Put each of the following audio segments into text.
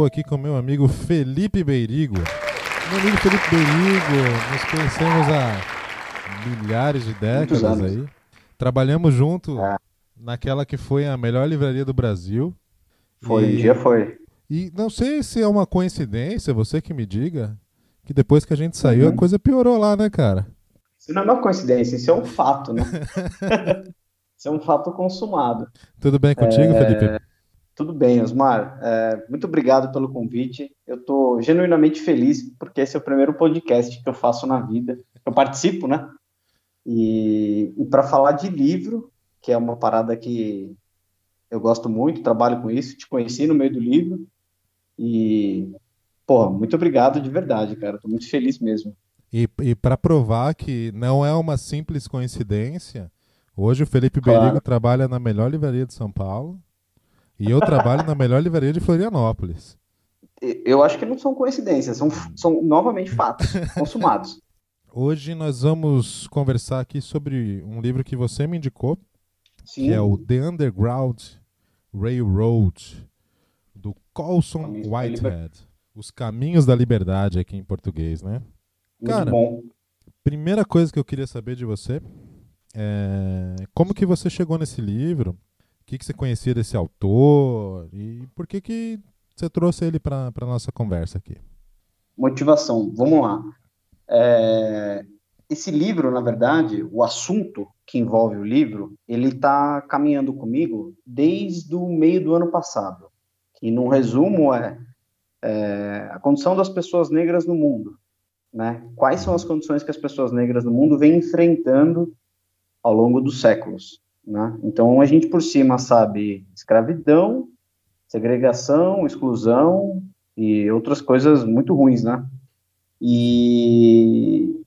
Estou aqui com meu amigo Felipe Beirigo. Meu amigo Felipe Beirigo, nos conhecemos há milhares de décadas aí. Trabalhamos junto é. naquela que foi a melhor livraria do Brasil. Foi, e... um dia foi. E não sei se é uma coincidência, você que me diga, que depois que a gente saiu uhum. a coisa piorou lá, né, cara? Isso não é uma coincidência, isso é um fato, né? isso é um fato consumado. Tudo bem contigo, é... Felipe? Tudo bem, Osmar. É, muito obrigado pelo convite. Eu estou genuinamente feliz porque esse é o primeiro podcast que eu faço na vida. Eu participo, né? E, e para falar de livro, que é uma parada que eu gosto muito, trabalho com isso, te conheci no meio do livro. E, pô, muito obrigado de verdade, cara. Estou muito feliz mesmo. E, e para provar que não é uma simples coincidência, hoje o Felipe claro. Berigo trabalha na melhor livraria de São Paulo e eu trabalho na melhor livraria de Florianópolis. Eu acho que não são coincidências, são, são novamente fatos consumados. Hoje nós vamos conversar aqui sobre um livro que você me indicou, Sim. que é o The Underground Railroad, do Colson Whitehead. Os Caminhos da Liberdade aqui em português, né? Muito Cara, bom. primeira coisa que eu queria saber de você é como que você chegou nesse livro? Que, que você conhecia desse autor e por que, que você trouxe ele para a nossa conversa aqui? Motivação, vamos lá. É, esse livro, na verdade, o assunto que envolve o livro, ele está caminhando comigo desde o meio do ano passado. Que, num resumo, é, é a condição das pessoas negras no mundo. Né? Quais são as condições que as pessoas negras no mundo vêm enfrentando ao longo dos séculos? Né? Então, a gente por cima sabe escravidão, segregação, exclusão e outras coisas muito ruins, né? E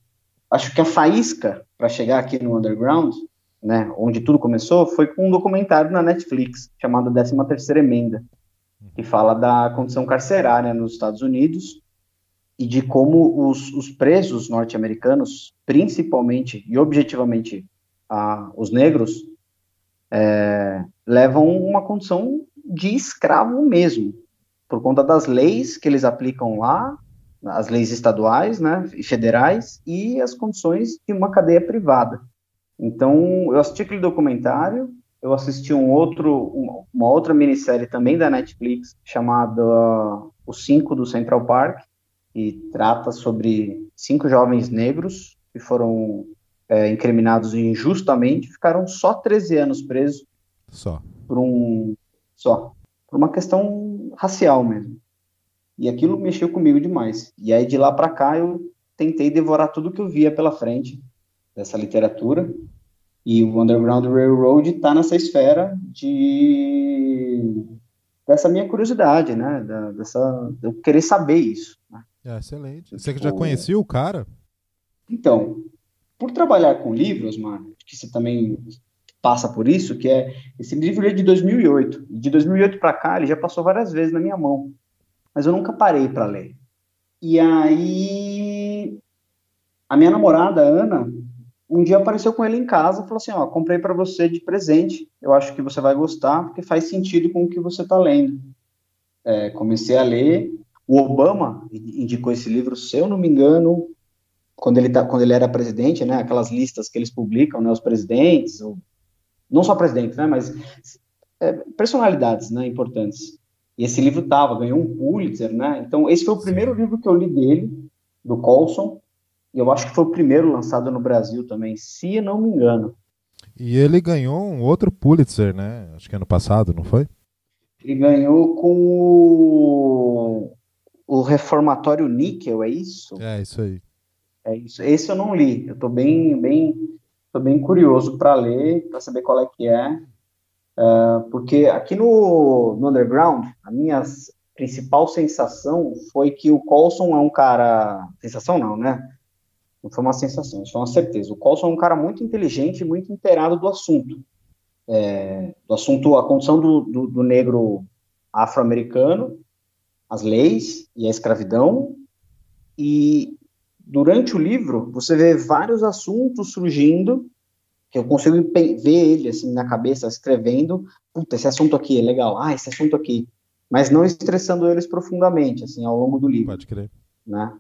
acho que a faísca para chegar aqui no underground, né, onde tudo começou, foi com um documentário na Netflix chamado 13 Terceira Emenda, que fala da condição carcerária nos Estados Unidos e de como os, os presos norte-americanos, principalmente e objetivamente a, os negros, é, levam uma condição de escravo mesmo, por conta das leis que eles aplicam lá, as leis estaduais, né, e federais, e as condições de uma cadeia privada. Então, eu assisti aquele documentário, eu assisti um outro, uma outra minissérie também da Netflix, chamada O Cinco do Central Park, e trata sobre cinco jovens negros que foram é, incriminados injustamente ficaram só 13 anos presos. Só. Por um. Só. Por uma questão racial mesmo. E aquilo mexeu comigo demais. E aí de lá para cá eu tentei devorar tudo que eu via pela frente dessa literatura. E o Underground Railroad está nessa esfera de dessa minha curiosidade, né? Da, dessa eu querer saber isso. Né? É, excelente. Você tipo, já conhecia o cara? Então, por trabalhar com livros, mano, que você também passa por isso, que é esse livro é de 2008. De 2008 para cá, ele já passou várias vezes na minha mão, mas eu nunca parei para ler. E aí a minha namorada Ana um dia apareceu com ele em casa e falou assim: Ó, comprei para você de presente. Eu acho que você vai gostar, porque faz sentido com o que você está lendo. É, comecei a ler. O Obama indicou esse livro, se eu não me engano, quando ele, tá, quando ele era presidente, né, aquelas listas que eles publicam, né, os presidentes, ou, não só presidentes, né, mas é, personalidades, né, importantes. E esse livro tava, ganhou um Pulitzer, né, então esse foi o primeiro livro que eu li dele, do Colson, e eu acho que foi o primeiro lançado no Brasil também, se não me engano. E ele ganhou um outro Pulitzer, né, acho que ano passado, não foi? Ele ganhou com o, o Reformatório Níquel, é isso? É, isso aí. É isso. Esse eu não li. Eu estou bem, bem, tô bem curioso para ler, para saber qual é que é. Uh, porque aqui no, no Underground, a minha principal sensação foi que o Colson é um cara. Sensação não, né? Não foi uma sensação, isso foi uma certeza. O Colson é um cara muito inteligente e muito inteirado do assunto. É, do assunto, a condição do, do, do negro afro-americano, as leis e a escravidão, e durante o livro, você vê vários assuntos surgindo, que eu consigo ver ele, assim, na cabeça, escrevendo, puta, esse assunto aqui é legal, ah, esse assunto aqui. mas não estressando eles profundamente, assim, ao longo do livro. Pode crer. Né?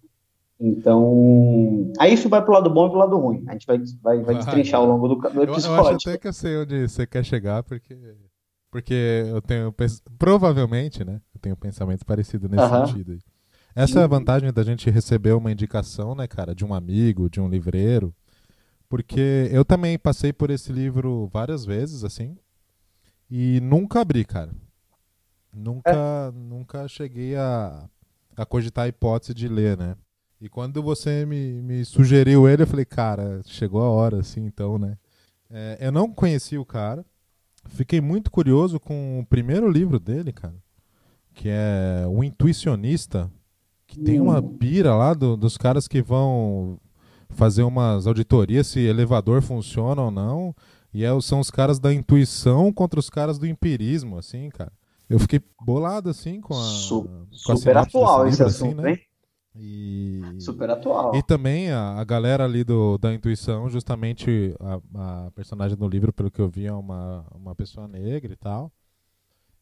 Então, aí isso vai pro lado bom e pro lado ruim. A gente vai, vai, vai destrinchar ao longo do, do episódio. Eu, eu acho até que eu sei onde você quer chegar, porque, porque eu tenho, provavelmente, né, eu tenho um pensamento parecido nesse uh -huh. sentido. Essa é a vantagem da gente receber uma indicação, né, cara, de um amigo, de um livreiro, porque eu também passei por esse livro várias vezes, assim, e nunca abri, cara. Nunca, é. nunca cheguei a, a cogitar a hipótese de ler, né? E quando você me, me sugeriu ele, eu falei, cara, chegou a hora, assim, então, né? É, eu não conheci o cara. Fiquei muito curioso com o primeiro livro dele, cara, que é O Intuicionista, que tem uma hum. pira lá do, dos caras que vão fazer umas auditorias se elevador funciona ou não. E é, são os caras da intuição contra os caras do empirismo, assim, cara. Eu fiquei bolado, assim, com a. Su com super atual esse assim, assunto, assim, né? hein? E... Super atual. E também a, a galera ali do, da intuição, justamente a, a, personagem do livro, pelo que eu vi, é uma, uma pessoa negra e tal.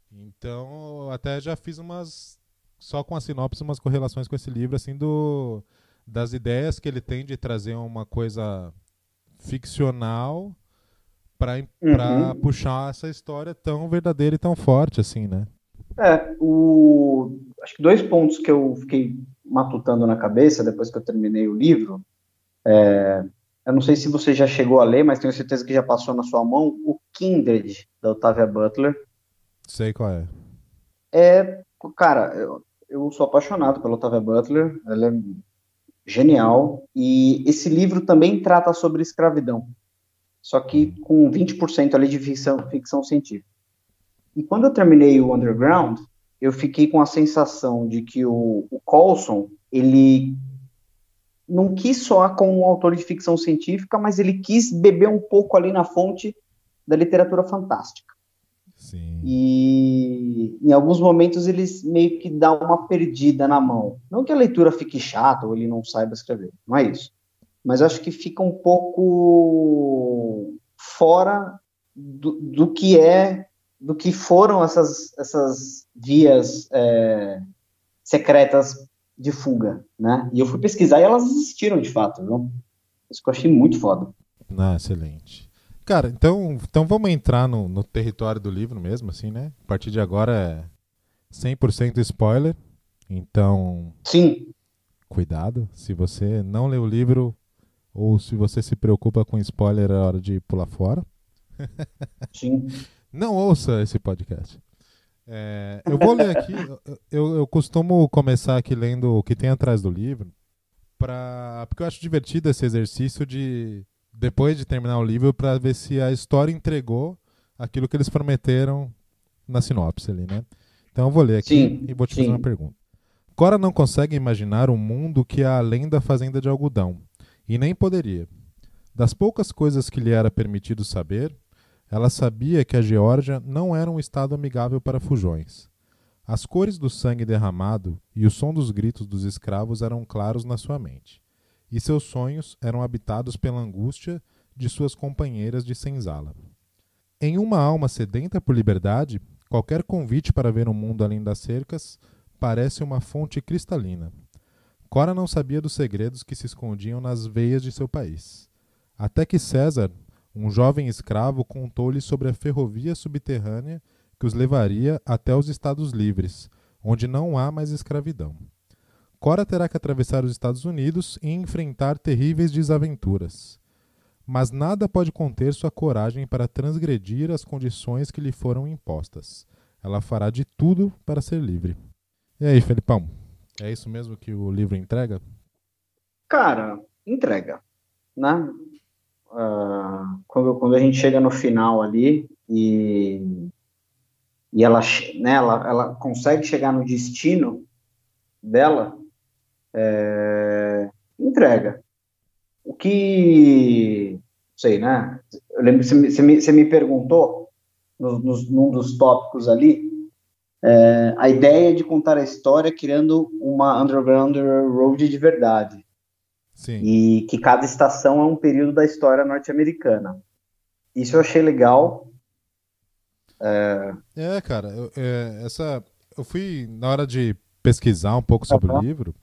Então, até já fiz umas. Só com a sinopse, umas correlações com esse livro, assim, do, das ideias que ele tem de trazer uma coisa ficcional para uhum. puxar essa história tão verdadeira e tão forte assim, né? É, o... acho que dois pontos que eu fiquei matutando na cabeça depois que eu terminei o livro. É... Eu não sei se você já chegou a ler, mas tenho certeza que já passou na sua mão o Kindred da Octavia Butler. Sei qual é. É, cara, eu, eu sou apaixonado pela Octavia Butler. Ela é genial e esse livro também trata sobre escravidão só que com 20% ali de ficção, ficção científica. E quando eu terminei o Underground, eu fiquei com a sensação de que o, o Colson, ele não quis soar como um autor de ficção científica, mas ele quis beber um pouco ali na fonte da literatura fantástica. Sim. E em alguns momentos eles meio que dá uma perdida na mão. Não que a leitura fique chata ou ele não saiba escrever, não é isso mas acho que fica um pouco fora do, do que é, do que foram essas, essas vias é, secretas de fuga, né? E eu fui pesquisar e elas existiram de fato, viu? Isso que eu achei muito foda. Ah, excelente. Cara, então, então vamos entrar no, no território do livro mesmo, assim, né? A partir de agora é 100% spoiler, então... Sim. Cuidado, se você não lê o livro, ou se você se preocupa com spoiler, é hora de pular fora. Sim. Não ouça esse podcast. É, eu vou ler aqui. Eu, eu costumo começar aqui lendo o que tem atrás do livro, pra, porque eu acho divertido esse exercício de, depois de terminar o livro, para ver se a história entregou aquilo que eles prometeram na sinopse ali, né? Então eu vou ler aqui sim, e vou te sim. fazer uma pergunta. Cora não consegue imaginar um mundo que é além da fazenda de algodão e nem poderia. Das poucas coisas que lhe era permitido saber, ela sabia que a Geórgia não era um estado amigável para fujões. As cores do sangue derramado e o som dos gritos dos escravos eram claros na sua mente, e seus sonhos eram habitados pela angústia de suas companheiras de senzala. Em uma alma sedenta por liberdade, qualquer convite para ver um mundo além das cercas parece uma fonte cristalina, Cora não sabia dos segredos que se escondiam nas veias de seu país. Até que César, um jovem escravo, contou-lhe sobre a ferrovia subterrânea que os levaria até os Estados Livres, onde não há mais escravidão. Cora terá que atravessar os Estados Unidos e enfrentar terríveis desaventuras. Mas nada pode conter sua coragem para transgredir as condições que lhe foram impostas. Ela fará de tudo para ser livre. E aí, Felipão? É isso mesmo que o livro entrega? Cara, entrega, né? Uh, quando, quando a gente chega no final ali e, e ela, né, ela, ela consegue chegar no destino dela, é, entrega. O que, sei, né? Eu lembro que você me, você me, você me perguntou no, no, num dos tópicos ali é, a ideia de contar a história criando uma Underground Road de verdade. Sim. E que cada estação é um período da história norte-americana. Isso eu achei legal. É, é cara, eu, é, essa, eu fui, na hora de pesquisar um pouco sobre uhum. o livro,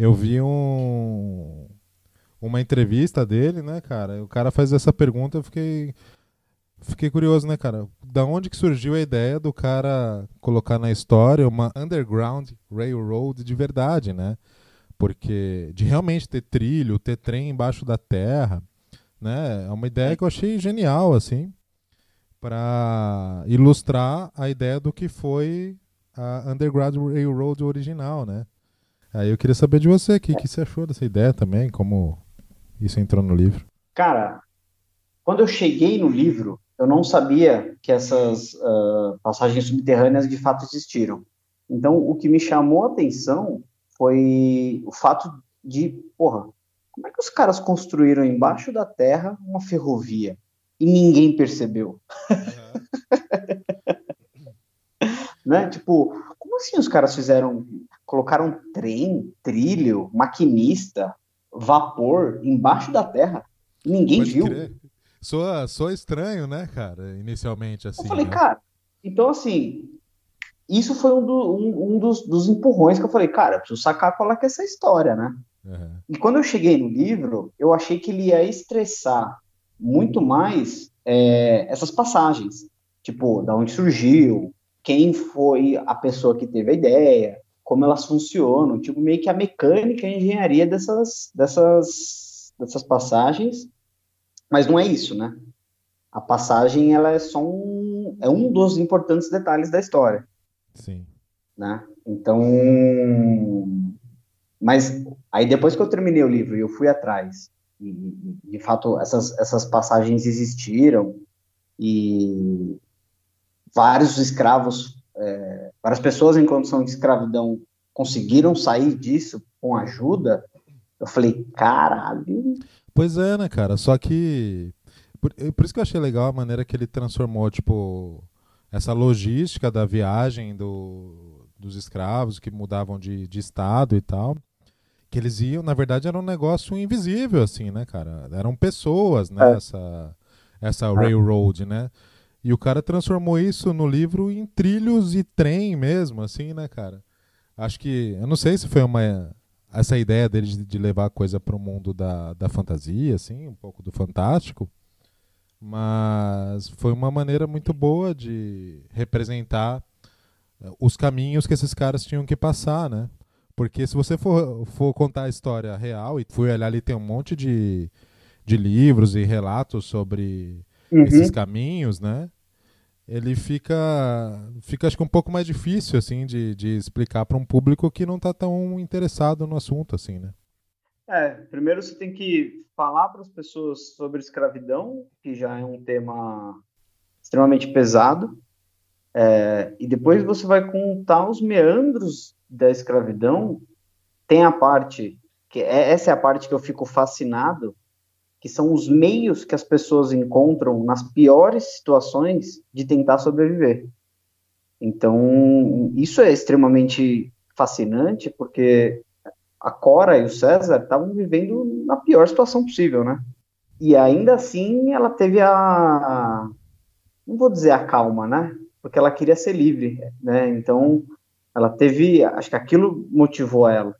eu vi um, uma entrevista dele, né, cara? O cara faz essa pergunta, eu fiquei, fiquei curioso, né, cara? Da onde que surgiu a ideia do cara colocar na história uma underground railroad de verdade, né? Porque de realmente ter trilho, ter trem embaixo da terra, né? É uma ideia que eu achei genial, assim, para ilustrar a ideia do que foi a Underground Railroad original, né? Aí eu queria saber de você, o que, que você achou dessa ideia também, como isso entrou no livro? Cara, quando eu cheguei no livro, eu não sabia que essas uh, passagens subterrâneas de fato existiram. Então, o que me chamou a atenção foi o fato de, porra, como é que os caras construíram embaixo da terra uma ferrovia e ninguém percebeu? Uhum. né? Tipo, como assim os caras fizeram, colocaram trem, trilho, maquinista, vapor embaixo da terra. Ninguém Pode viu. Crer. Soa, soa estranho, né, cara? Inicialmente, assim. Eu falei, né? cara, então assim, isso foi um, do, um, um dos, dos, empurrões que eu falei, cara, eu preciso sacar qual é que é essa história, né? Uhum. E quando eu cheguei no livro, eu achei que ele ia estressar muito mais é, essas passagens. Tipo, da onde surgiu, quem foi a pessoa que teve a ideia, como elas funcionam, tipo, meio que a mecânica e a engenharia dessas, dessas, dessas passagens, mas não é isso, né? A passagem, ela é só um, é um dos importantes detalhes da história. Sim. Né? Então, mas aí depois que eu terminei o livro e eu fui atrás, e de fato essas, essas passagens existiram, e vários escravos várias pessoas em condição de escravidão conseguiram sair disso com ajuda, eu falei, caralho. Pois é, né, cara? Só que. Por, por, isso que eu achei legal a maneira que ele transformou, tipo, essa logística da viagem do, dos escravos que mudavam de, de estado e tal. Que eles iam, na verdade, era um negócio invisível, assim, né, cara? Eram pessoas, né? É. Essa, essa railroad, né? E o cara transformou isso no livro em trilhos e trem mesmo, assim, né, cara? Acho que. Eu não sei se foi uma. Essa ideia dele de, levar a coisa para o mundo da, da fantasia, assim, um pouco do fantástico. Mas foi uma maneira muito boa de representar eh, os caminhos que esses caras tinham que passar, né? Porque se você for, for contar a história real, e fui olhar ali, tem um monte de, de livros e relatos sobre uhum. esses caminhos, né? Ele fica, fica acho que um pouco mais difícil assim de, de explicar para um público que não está tão interessado no assunto assim, né? É, primeiro você tem que falar para as pessoas sobre escravidão, que já é um tema extremamente pesado, é, e depois você vai contar os meandros da escravidão. Tem a parte que é, essa é a parte que eu fico fascinado, que são os meios que as pessoas encontram nas piores situações de tentar sobreviver. Então, isso é extremamente fascinante, porque a Cora e o César estavam vivendo na pior situação possível, né? E ainda assim, ela teve a. Não vou dizer a calma, né? Porque ela queria ser livre, né? Então, ela teve. Acho que aquilo motivou ela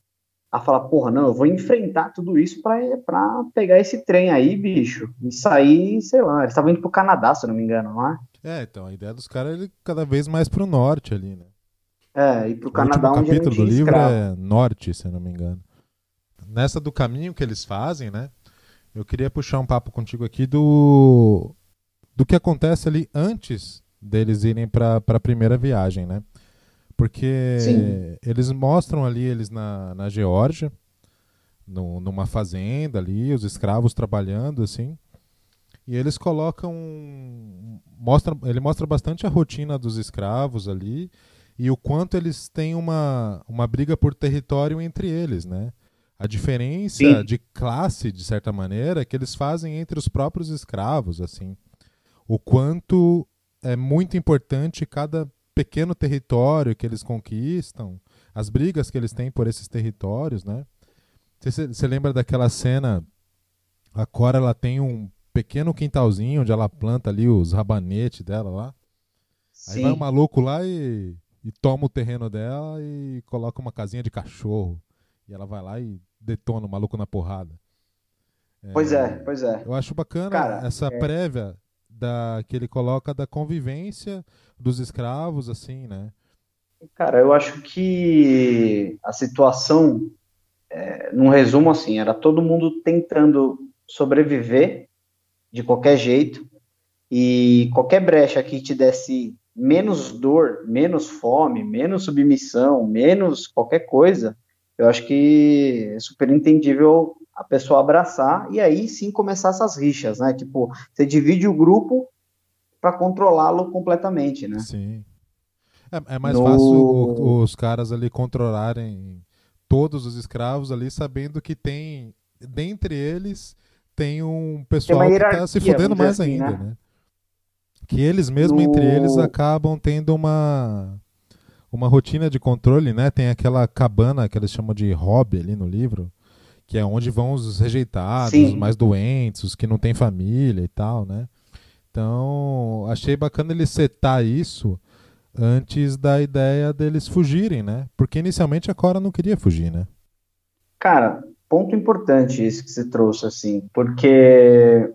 a falar, porra, não, eu vou enfrentar tudo isso para pegar esse trem aí, bicho, e sair, sei lá, eles estavam indo pro Canadá, se eu não me engano, não é? É, então, a ideia dos caras é cada vez mais pro norte ali, né? É, e pro o Canadá onde capítulo do livro escravo. é norte, se eu não me engano. Nessa do caminho que eles fazem, né? Eu queria puxar um papo contigo aqui do do que acontece ali antes deles irem para a primeira viagem, né? Porque Sim. eles mostram ali eles na, na Geórgia, no, numa fazenda ali, os escravos trabalhando assim. E eles colocam. Mostra, ele mostra bastante a rotina dos escravos ali e o quanto eles têm uma, uma briga por território entre eles, né? A diferença Sim. de classe, de certa maneira, é que eles fazem entre os próprios escravos, assim. O quanto é muito importante cada pequeno território que eles conquistam, as brigas que eles têm por esses territórios, né? Você lembra daquela cena? A Cora ela tem um pequeno quintalzinho onde ela planta ali os rabanetes dela lá. Sim. Aí vai um maluco lá e e toma o terreno dela e coloca uma casinha de cachorro. E ela vai lá e detona o maluco na porrada. É, pois é, pois é. Eu acho bacana Cara, essa é... prévia da, que ele coloca da convivência dos escravos, assim, né? Cara, eu acho que a situação, é, num resumo assim, era todo mundo tentando sobreviver de qualquer jeito e qualquer brecha que te desse menos dor, menos fome, menos submissão, menos qualquer coisa, eu acho que é super entendível a pessoa abraçar e aí sim começar essas rixas, né? Tipo, você divide o grupo para controlá-lo completamente, né? Sim. É, é mais no... fácil os caras ali controlarem todos os escravos ali, sabendo que tem, dentre eles, tem um pessoal tem que está se fudendo mais assim, ainda, né? né? Que eles mesmo no... entre eles acabam tendo uma uma rotina de controle, né? Tem aquela cabana que eles chamam de hobby ali no livro, que é onde vão os rejeitados, Sim. os mais doentes, os que não têm família e tal, né? Então, achei bacana ele setar isso antes da ideia deles fugirem, né? Porque inicialmente a Cora não queria fugir, né? Cara, ponto importante isso que você trouxe, assim, porque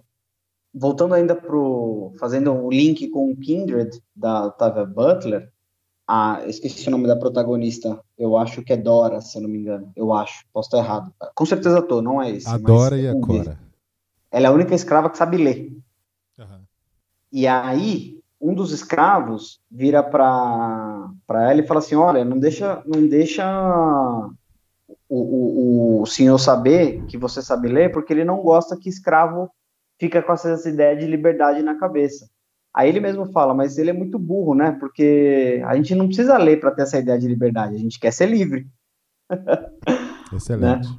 voltando ainda pro fazendo o um link com o Kindred da Octavia Butler, a esqueci o nome da protagonista, eu acho que é Dora, se eu não me engano, eu acho, posso estar errado. Com certeza tô, não é esse. A Dora e a Cora. Ela é a única escrava que sabe ler. E aí um dos escravos vira para ela e fala assim, olha, não deixa, não deixa o, o, o senhor saber que você sabe ler, porque ele não gosta que escravo fica com essa ideia de liberdade na cabeça. Aí ele mesmo fala, mas ele é muito burro, né? Porque a gente não precisa ler para ter essa ideia de liberdade, a gente quer ser livre. Excelente. né?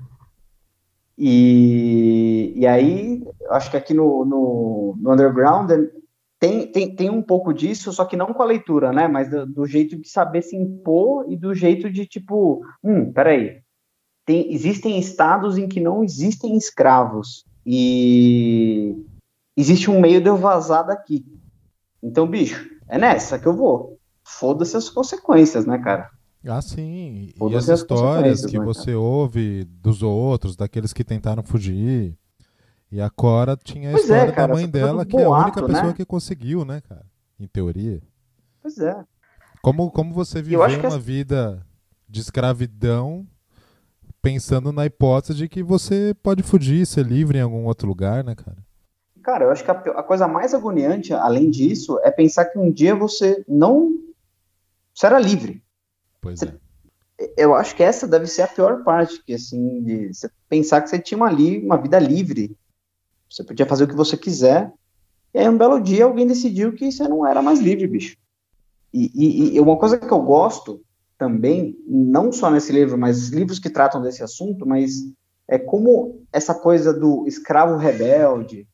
E, e aí, acho que aqui no, no, no Underground tem, tem, tem um pouco disso, só que não com a leitura, né? Mas do, do, jeito de saber se impor e do jeito de tipo, hum, peraí. Tem, existem estados em que não existem escravos. E existe um meio de eu vazar daqui. Então, bicho, é nessa que eu vou. Foda-se as consequências, né, cara? Ah, sim. E as histórias que né, você ouve dos outros, daqueles que tentaram fugir. E a Cora tinha a pois é, história é, cara, da mãe dela, que boato, é a única pessoa né? que conseguiu, né, cara? Em teoria. Pois é. Como, como você viveu uma vida de escravidão pensando na hipótese de que você pode fugir, ser livre em algum outro lugar, né, cara? Cara, eu acho que a, a coisa mais agoniante, além disso, é pensar que um dia você não. Você era livre. Pois você, é. Eu acho que essa deve ser a pior parte, que assim, de você pensar que você tinha uma, li, uma vida livre você podia fazer o que você quiser. E aí, um belo dia, alguém decidiu que você não era mais livre, bicho. E, e, e uma coisa que eu gosto também, não só nesse livro, mas livros que tratam desse assunto, mas é como essa coisa do escravo rebelde,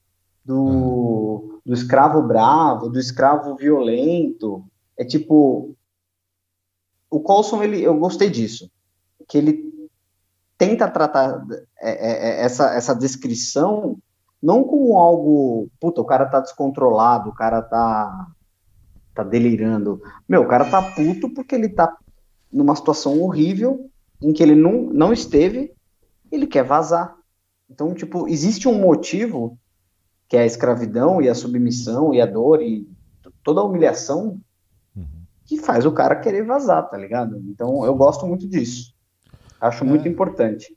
do, do escravo bravo, do escravo violento, é tipo o Colson ele eu gostei disso que ele tenta tratar é, é, é essa, essa descrição não como algo, puta, o cara tá descontrolado, o cara tá tá delirando. Meu, o cara tá puto porque ele tá numa situação horrível em que ele não, não esteve, ele quer vazar. Então, tipo, existe um motivo que é a escravidão e a submissão e a dor e toda a humilhação uhum. que faz o cara querer vazar, tá ligado? Então, eu gosto muito disso. Acho é. muito importante.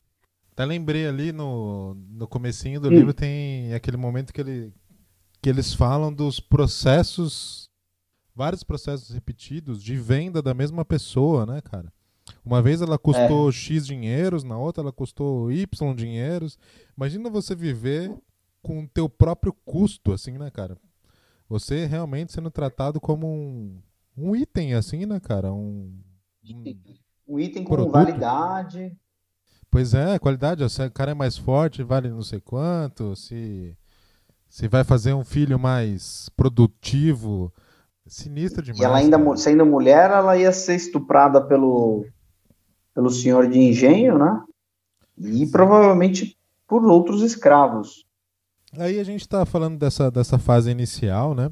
Até lembrei ali no, no comecinho do hum. livro tem aquele momento que, ele, que eles falam dos processos, vários processos repetidos de venda da mesma pessoa, né, cara? Uma vez ela custou é. X dinheiros, na outra ela custou Y dinheiros. Imagina você viver com o teu próprio custo, assim, né, cara? Você realmente sendo tratado como um, um item, assim, né, cara? Um, um, um item com produto. validade. Pois é, qualidade. Se o cara é mais forte, vale não sei quanto. Se, se vai fazer um filho mais produtivo. Sinistro demais. E ela ainda, cara. sendo mulher, ela ia ser estuprada pelo, pelo senhor de engenho, né? E Sim. provavelmente por outros escravos. Aí a gente está falando dessa, dessa fase inicial, né?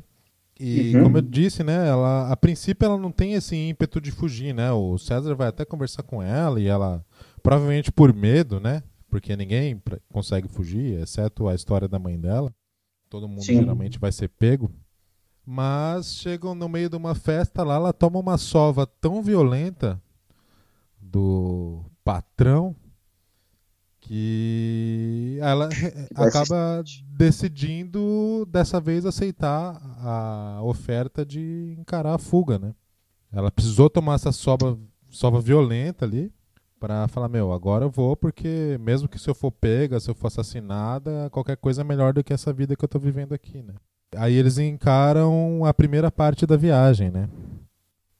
E uhum. como eu disse, né, ela a princípio ela não tem esse ímpeto de fugir, né? O César vai até conversar com ela e ela provavelmente por medo, né? Porque ninguém consegue fugir, exceto a história da mãe dela. Todo mundo Sim. geralmente vai ser pego. Mas chegam no meio de uma festa lá, ela toma uma sova tão violenta do patrão que ela acaba decidindo dessa vez aceitar a oferta de encarar a fuga, né? Ela precisou tomar essa sova, sova violenta ali para falar, meu, agora eu vou porque mesmo que se eu for pega, se eu for assassinada, qualquer coisa é melhor do que essa vida que eu tô vivendo aqui, né? Aí eles encaram a primeira parte da viagem, né?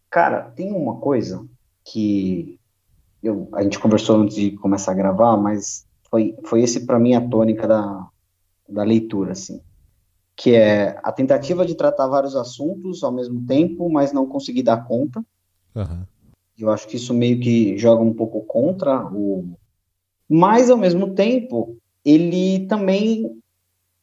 Cara, tem uma coisa que eu, a gente conversou antes de começar a gravar, mas foi, foi esse para mim a tônica da, da leitura, assim, que é a tentativa de tratar vários assuntos ao mesmo tempo, mas não conseguir dar conta. Uhum. Eu acho que isso meio que joga um pouco contra o, mas ao mesmo tempo ele também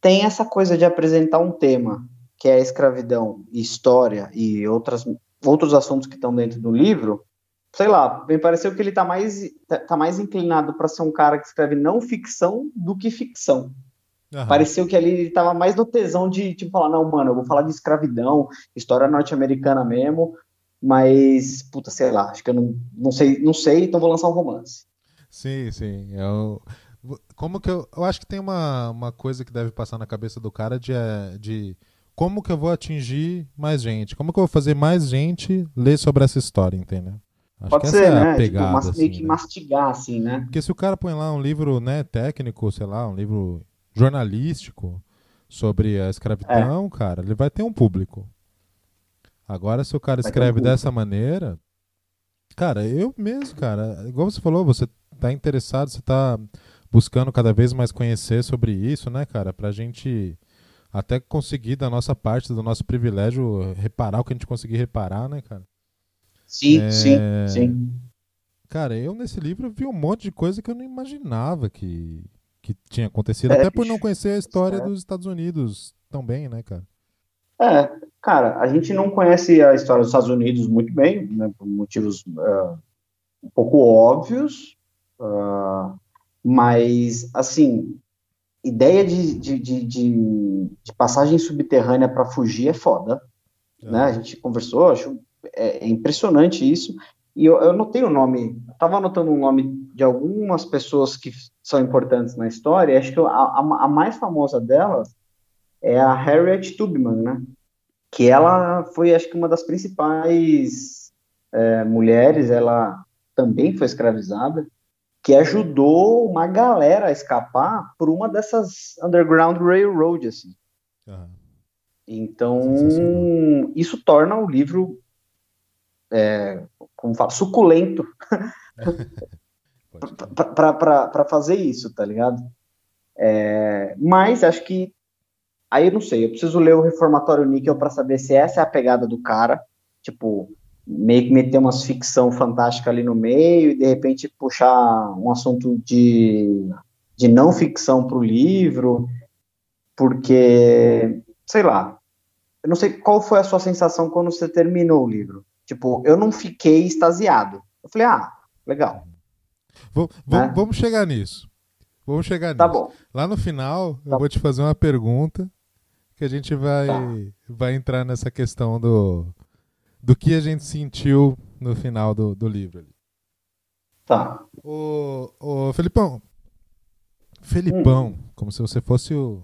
tem essa coisa de apresentar um tema que é a escravidão, história e outras outros assuntos que estão dentro do livro sei lá, me pareceu que ele tá mais, tá, mais inclinado para ser um cara que escreve não ficção do que ficção. Uhum. Pareceu que ali ele tava mais no tesão de, tipo, falar, não, mano, eu vou falar de escravidão, história norte-americana mesmo, mas, puta, sei lá, acho que eu não, não sei, não sei, então vou lançar um romance. Sim, sim. Eu, como que eu, eu acho que tem uma, uma coisa que deve passar na cabeça do cara de, é, de como que eu vou atingir mais gente, como que eu vou fazer mais gente ler sobre essa história, entendeu? Acho Pode ser, é né? Pegada, tipo, meio assim, que né? mastigar, assim, né? Porque se o cara põe lá um livro né, técnico, sei lá, um livro jornalístico sobre a escravidão, é. cara, ele vai ter um público. Agora, se o cara vai escreve um dessa maneira. Cara, eu mesmo, cara, igual você falou, você tá interessado, você tá buscando cada vez mais conhecer sobre isso, né, cara? Pra gente até conseguir da nossa parte, do nosso privilégio, reparar o que a gente conseguir reparar, né, cara? Sim, é... sim, sim. Cara, eu nesse livro vi um monte de coisa que eu não imaginava que, que tinha acontecido, é, até por não conhecer a história é. dos Estados Unidos tão bem, né, cara? É, cara, a gente não conhece a história dos Estados Unidos muito bem, né, por motivos uh, um pouco óbvios, uh, mas, assim, ideia de, de, de, de, passagem subterrânea para fugir é foda, é. né? A gente conversou, acho é, é impressionante isso. E eu, eu notei o nome, estava anotando o nome de algumas pessoas que são importantes na história, acho que a, a, a mais famosa delas é a Harriet Tubman, né? Que ela foi, acho que, uma das principais é, mulheres, ela também foi escravizada, que ajudou uma galera a escapar por uma dessas Underground Railroad, assim. Então, isso torna o livro é, como fala, suculento. Para fazer isso, tá ligado? É, mas acho que aí eu não sei, eu preciso ler o Reformatório Níquel para saber se essa é a pegada do cara, tipo, meio que meter umas ficção fantástica ali no meio e de repente puxar um assunto de, de não ficção para o livro, porque, sei lá, eu não sei qual foi a sua sensação quando você terminou o livro. Tipo, eu não fiquei extasiado. Eu falei, ah, legal. Vamos, né? vamos chegar nisso. Vamos chegar tá nisso. Tá bom. Lá no final, tá eu vou te fazer uma pergunta que a gente vai, tá. vai entrar nessa questão do, do que a gente sentiu no final do, do livro. Tá. O, o Felipão. Felipão, hum. como se você fosse o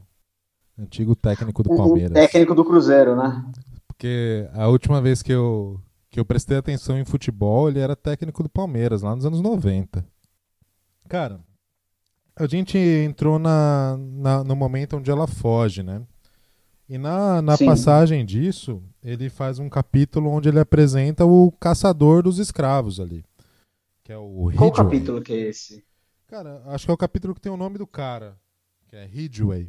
antigo técnico do Palmeiras. O técnico do Cruzeiro, né? Porque a última vez que eu, que eu prestei atenção em futebol, ele era técnico do Palmeiras, lá nos anos 90. Cara, a gente entrou na, na no momento onde ela foge, né? E na, na passagem disso, ele faz um capítulo onde ele apresenta o caçador dos escravos ali. Que é o Qual capítulo que é esse? Cara, acho que é o capítulo que tem o nome do cara, que é Ridgway.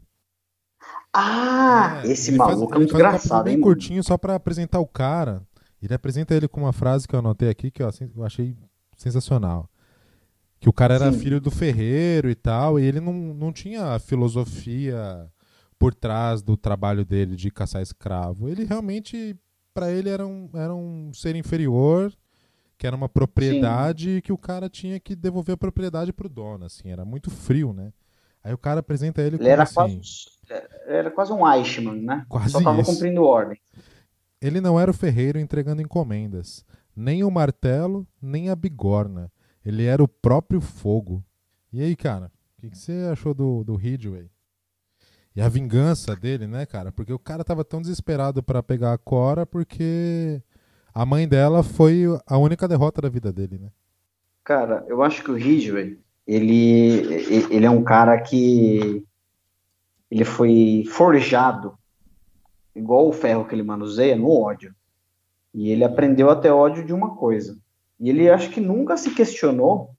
Ah, é, esse maluco faz, é muito engraçado, um bem hein, curtinho só para apresentar o cara. Ele apresenta ele com uma frase que eu anotei aqui que eu, eu achei sensacional. Que o cara era Sim. filho do ferreiro e tal, e ele não, não tinha a filosofia por trás do trabalho dele de caçar escravo. Ele realmente, para ele, era um, era um ser inferior, que era uma propriedade Sim. que o cara tinha que devolver a propriedade pro dono, assim, era muito frio, né? Aí o cara apresenta ele, ele como era assim... Quase, era quase um Eichmann, né? Quase Só tava cumprindo ordem. Ele não era o ferreiro entregando encomendas, nem o martelo, nem a bigorna. Ele era o próprio fogo. E aí, cara, o que, que, você achou do, do Ridgway? E a vingança dele, né, cara? Porque o cara tava tão desesperado para pegar a Cora porque a mãe dela foi a única derrota da vida dele, né? Cara, eu acho que o Ridgway, ele, ele é um cara que ele foi forjado igual o ferro que ele manuseia no ódio. E ele aprendeu a ter ódio de uma coisa. E ele acho que nunca se questionou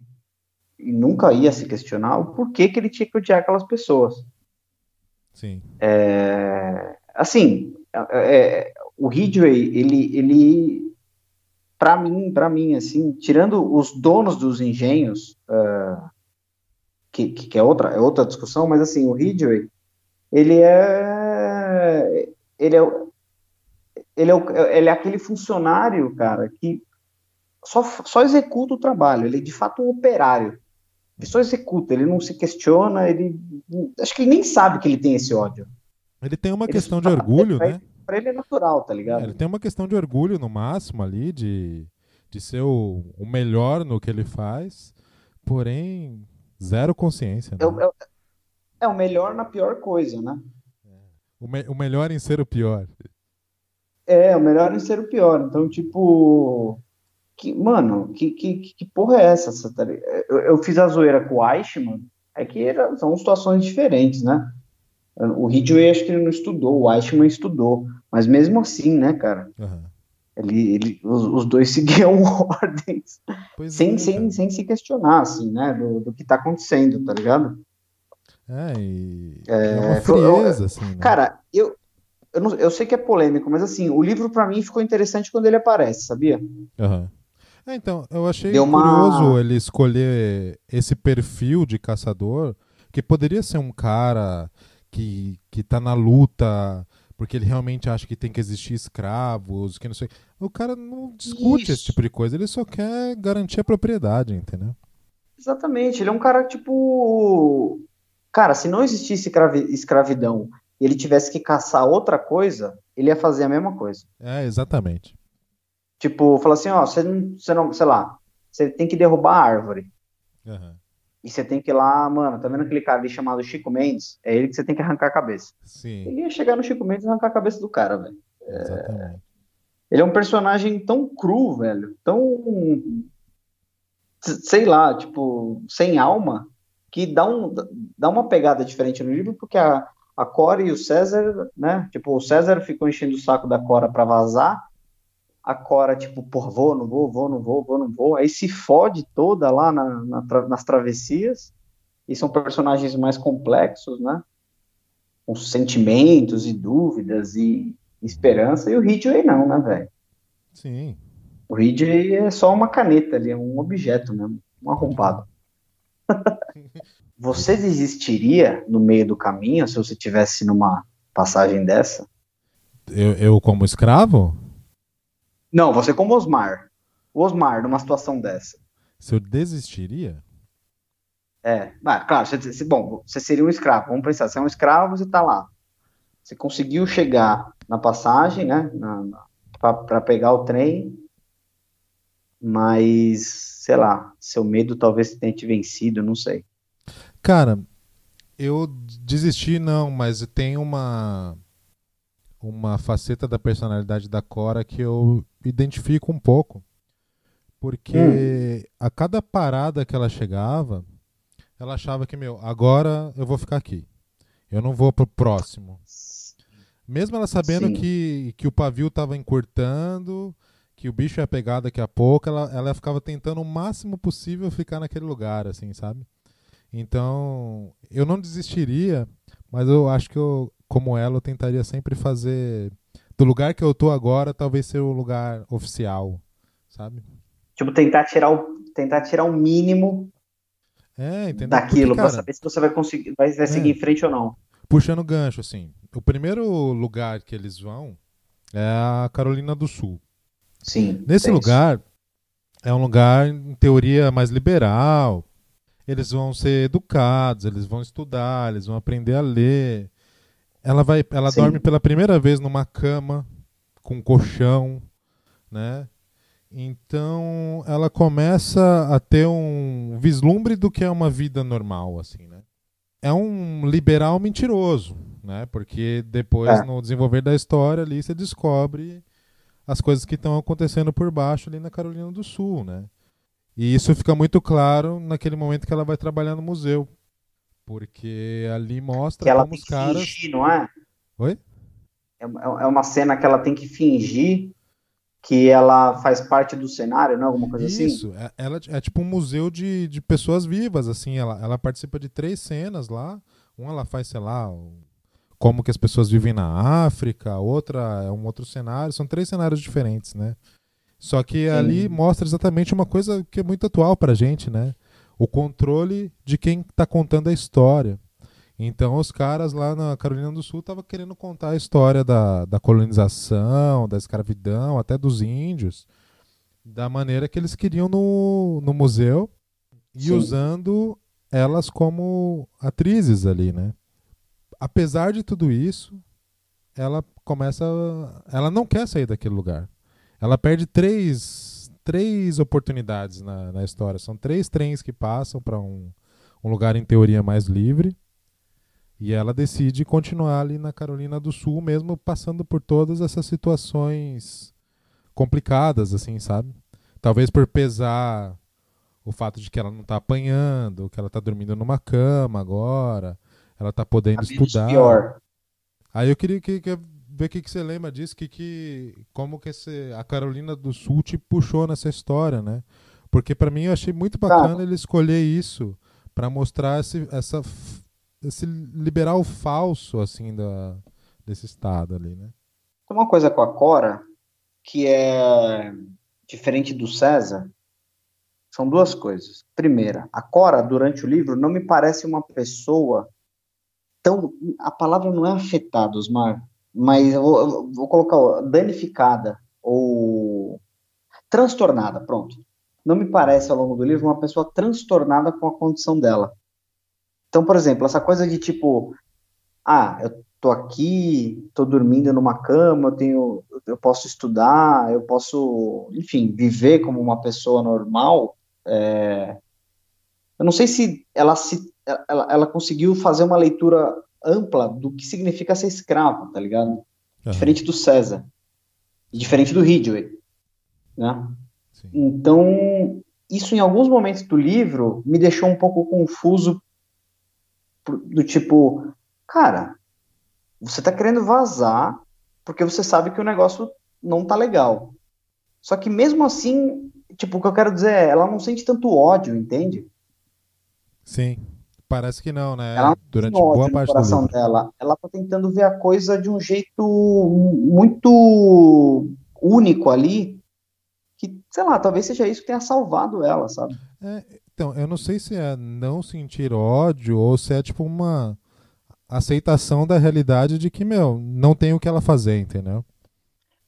e nunca ia se questionar o porquê que ele tinha que odiar aquelas pessoas. Sim. É, assim, é, é o Ridgway, ele, ele para mim, para mim, assim, tirando os donos dos engenhos, uh, que, que é outra, é outra discussão, mas assim, o Ridgway, ele é ele é, ele é, ele é aquele funcionário, cara, que só, só executa o trabalho, ele é de fato um operário. Ele só executa, ele não se questiona, ele. Acho que ele nem sabe que ele tem esse ódio. Ele tem uma ele questão de orgulho, pra né? pra ele é natural, tá ligado? É, ele tem uma questão de orgulho no máximo ali, de, de ser o, o melhor no que ele faz, porém, zero consciência. Né? É, é, é, o melhor na pior coisa, né? O, me, o melhor em ser o pior. É, o melhor em ser o pior. Então, tipo. Que, mano, que, que, que porra é essa? Tá eu, eu fiz a zoeira com o Eichmann, é que era, são situações diferentes, né? O Ridgway acho que ele não estudou, o Eichmann estudou, mas mesmo assim, né, cara? Uhum. Ele, ele, os, os dois seguiam ordens sem, é, sem, sem se questionar, assim, né, do, do que tá acontecendo, tá ligado? É, e é, é uma frieza, assim, né? Cara, eu, eu, não, eu sei que é polêmico, mas assim, o livro para mim ficou interessante quando ele aparece, sabia? Uhum. É, então, eu achei Deu curioso uma... ele escolher esse perfil de caçador, que poderia ser um cara que, que tá na luta porque ele realmente acha que tem que existir escravos, que não sei. O cara não discute Isso. esse tipo de coisa, ele só quer garantir a propriedade, entendeu? Exatamente, ele é um cara tipo. Cara, se não existisse escravidão e ele tivesse que caçar outra coisa, ele ia fazer a mesma coisa. É, exatamente. Tipo, fala assim, ó, você não, você não, sei lá, você tem que derrubar a árvore. Uhum. E você tem que ir lá, mano, tá vendo aquele cara ali chamado Chico Mendes? É ele que você tem que arrancar a cabeça. Sim. Ele ia chegar no Chico Mendes e arrancar a cabeça do cara, velho. É... Ele é um personagem tão cru, velho, tão. Sei lá, tipo, sem alma, que dá, um, dá uma pegada diferente no livro, porque a, a Cora e o César, né? Tipo, o César ficou enchendo o saco da Cora para vazar, a Cora, tipo, por vou, não vou, vou, não vou, vou, não vou, aí se fode toda lá na, na, nas travessias, e são personagens mais complexos, né? Com sentimentos e dúvidas e esperança, e o Ridgway não, né, velho? Sim. O Ridgway é só uma caneta ali, é um objeto mesmo, um arrombado. você desistiria no meio do caminho se você tivesse numa passagem dessa? Eu, eu como escravo? Não, você como Osmar. O Osmar, numa situação dessa. Se eu desistiria? É, ah, claro, você, bom, você seria um escravo. Vamos pensar, você é um escravo, você tá lá. Você conseguiu chegar na passagem, né? Para pegar o trem, mas, sei lá, seu medo talvez tenha te vencido, não sei. Cara, eu desisti não, mas tem uma uma faceta da personalidade da Cora que eu identifico um pouco. Porque hum. a cada parada que ela chegava, ela achava que, meu, agora eu vou ficar aqui. Eu não vou pro próximo. Mesmo ela sabendo que, que o pavio estava encurtando, que o bicho ia pegar daqui a pouco, ela, ela ficava tentando o máximo possível ficar naquele lugar, assim, sabe? Então, eu não desistiria, mas eu acho que eu, como ela, eu tentaria sempre fazer do lugar que eu tô agora, talvez ser o lugar oficial, sabe? Tipo, tentar tirar o, tentar tirar o mínimo é, daquilo para saber se você vai conseguir, vai, vai seguir é. em frente ou não. puxando gancho, assim, o primeiro lugar que eles vão é a Carolina do Sul. Sim. Nesse lugar, é um lugar, em teoria, mais liberal. Eles vão ser educados, eles vão estudar, eles vão aprender a ler. Ela vai, ela Sim. dorme pela primeira vez numa cama com um colchão, né? Então ela começa a ter um vislumbre do que é uma vida normal, assim, né? É um liberal mentiroso, né? Porque depois, é. no desenvolver da história ali, você descobre as coisas que estão acontecendo por baixo ali na Carolina do Sul, né? E isso fica muito claro naquele momento que ela vai trabalhar no museu. Porque ali mostra que ela como os caras. Fingir, não é? Oi? É, é uma cena que ela tem que fingir que ela faz parte do cenário, não? Alguma coisa Isso, assim? Isso, é, ela é tipo um museu de, de pessoas vivas, assim. Ela, ela participa de três cenas lá. Uma ela faz, sei lá, como que as pessoas vivem na África, outra é um outro cenário, são três cenários diferentes, né? Só que Sim. ali mostra exatamente uma coisa que é muito atual pra gente, né? O controle de quem está contando a história. Então os caras lá na Carolina do Sul estavam querendo contar a história da, da colonização, da escravidão, até dos índios, da maneira que eles queriam no, no museu e Sim. usando elas como atrizes ali, né? apesar de tudo isso, ela começa. Ela não quer sair daquele lugar. Ela perde três, três oportunidades na, na história. São três trens que passam para um, um lugar, em teoria, mais livre. E ela decide continuar ali na Carolina do Sul, mesmo passando por todas essas situações complicadas, assim, sabe? Talvez por pesar o fato de que ela não está apanhando, que ela está dormindo numa cama agora, ela tá podendo estudar. Pior. Aí eu queria que, que ver o que, que você lembra disso, que, que, como que esse, a Carolina do Sul te puxou nessa história, né? Porque para mim eu achei muito bacana ele escolher isso para mostrar esse, essa, esse liberal falso assim da, desse estado ali, né? Tem uma coisa com a Cora que é diferente do César. São duas coisas. Primeira, a Cora durante o livro não me parece uma pessoa tão. A palavra não é afetada, Osmar, mas eu vou, eu vou colocar ó, danificada ou transtornada, pronto. Não me parece ao longo do livro uma pessoa transtornada com a condição dela. Então, por exemplo, essa coisa de tipo, ah, eu tô aqui, tô dormindo numa cama, eu tenho, eu posso estudar, eu posso, enfim, viver como uma pessoa normal. É... Eu não sei se ela se ela, ela conseguiu fazer uma leitura ampla do que significa ser escravo, tá ligado? Uhum. Diferente do César. Diferente do Ridgway. Né? Então, isso em alguns momentos do livro me deixou um pouco confuso do tipo, cara, você tá querendo vazar porque você sabe que o negócio não tá legal. Só que mesmo assim, tipo, o que eu quero dizer é, ela não sente tanto ódio, entende? Sim. Parece que não, né? Ela Durante boa parte do livro. dela. Ela tá tentando ver a coisa de um jeito muito único ali, que, sei lá, talvez seja isso que tenha salvado ela, sabe? É, então, eu não sei se é não sentir ódio ou se é tipo uma aceitação da realidade de que, meu, não tem o que ela fazer, entendeu?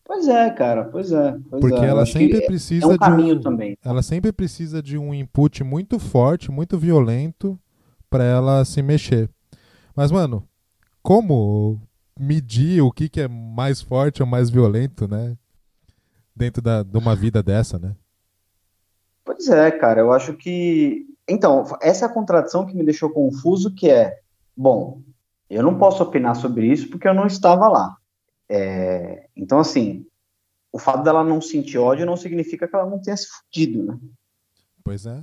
Pois é, cara, pois é. Pois Porque é. ela sempre precisa é um de um, também. Ela sempre precisa de um input muito forte, muito violento para ela se mexer. Mas, mano, como medir o que, que é mais forte ou mais violento, né? Dentro da, de uma vida dessa, né? Pois é, cara, eu acho que. Então, essa é a contradição que me deixou confuso, que é, bom, eu não posso opinar sobre isso porque eu não estava lá. É... Então, assim, o fato dela não sentir ódio não significa que ela não tenha se fudido, né? Pois é.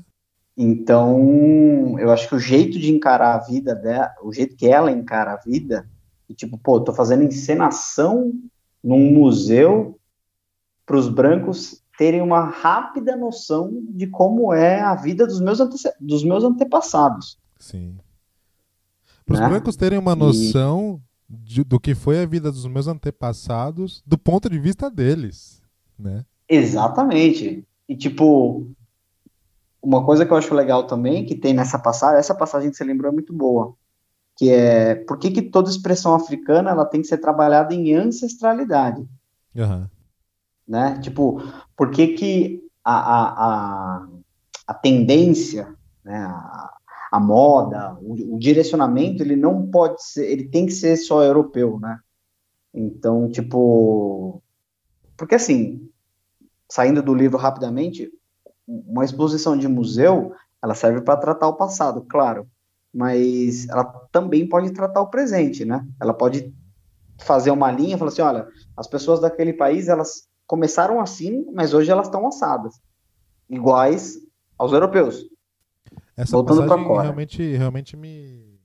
Então, eu acho que o jeito de encarar a vida dela, o jeito que ela encara a vida, tipo, pô, tô fazendo encenação num museu para os brancos terem uma rápida noção de como é a vida dos meus, ante dos meus antepassados. Sim. Para os né? brancos terem uma noção e... de, do que foi a vida dos meus antepassados do ponto de vista deles, né? Exatamente. E tipo, uma coisa que eu acho legal também, que tem nessa passagem, essa passagem que você lembrou é muito boa. que é por que, que toda expressão africana ela tem que ser trabalhada em ancestralidade. Uhum. Né? Tipo, por que, que a, a, a, a tendência, né, a, a moda, o, o, direcionamento, ele não pode ser, ele tem que ser só europeu, né? Então, tipo, porque assim, saindo do livro rapidamente, uma exposição de museu, ela serve para tratar o passado, claro, mas ela também pode tratar o presente, né? Ela pode fazer uma linha e falar assim, olha, as pessoas daquele país, elas começaram assim, mas hoje elas estão assadas, iguais aos europeus. Essa Voltando passagem realmente, realmente me,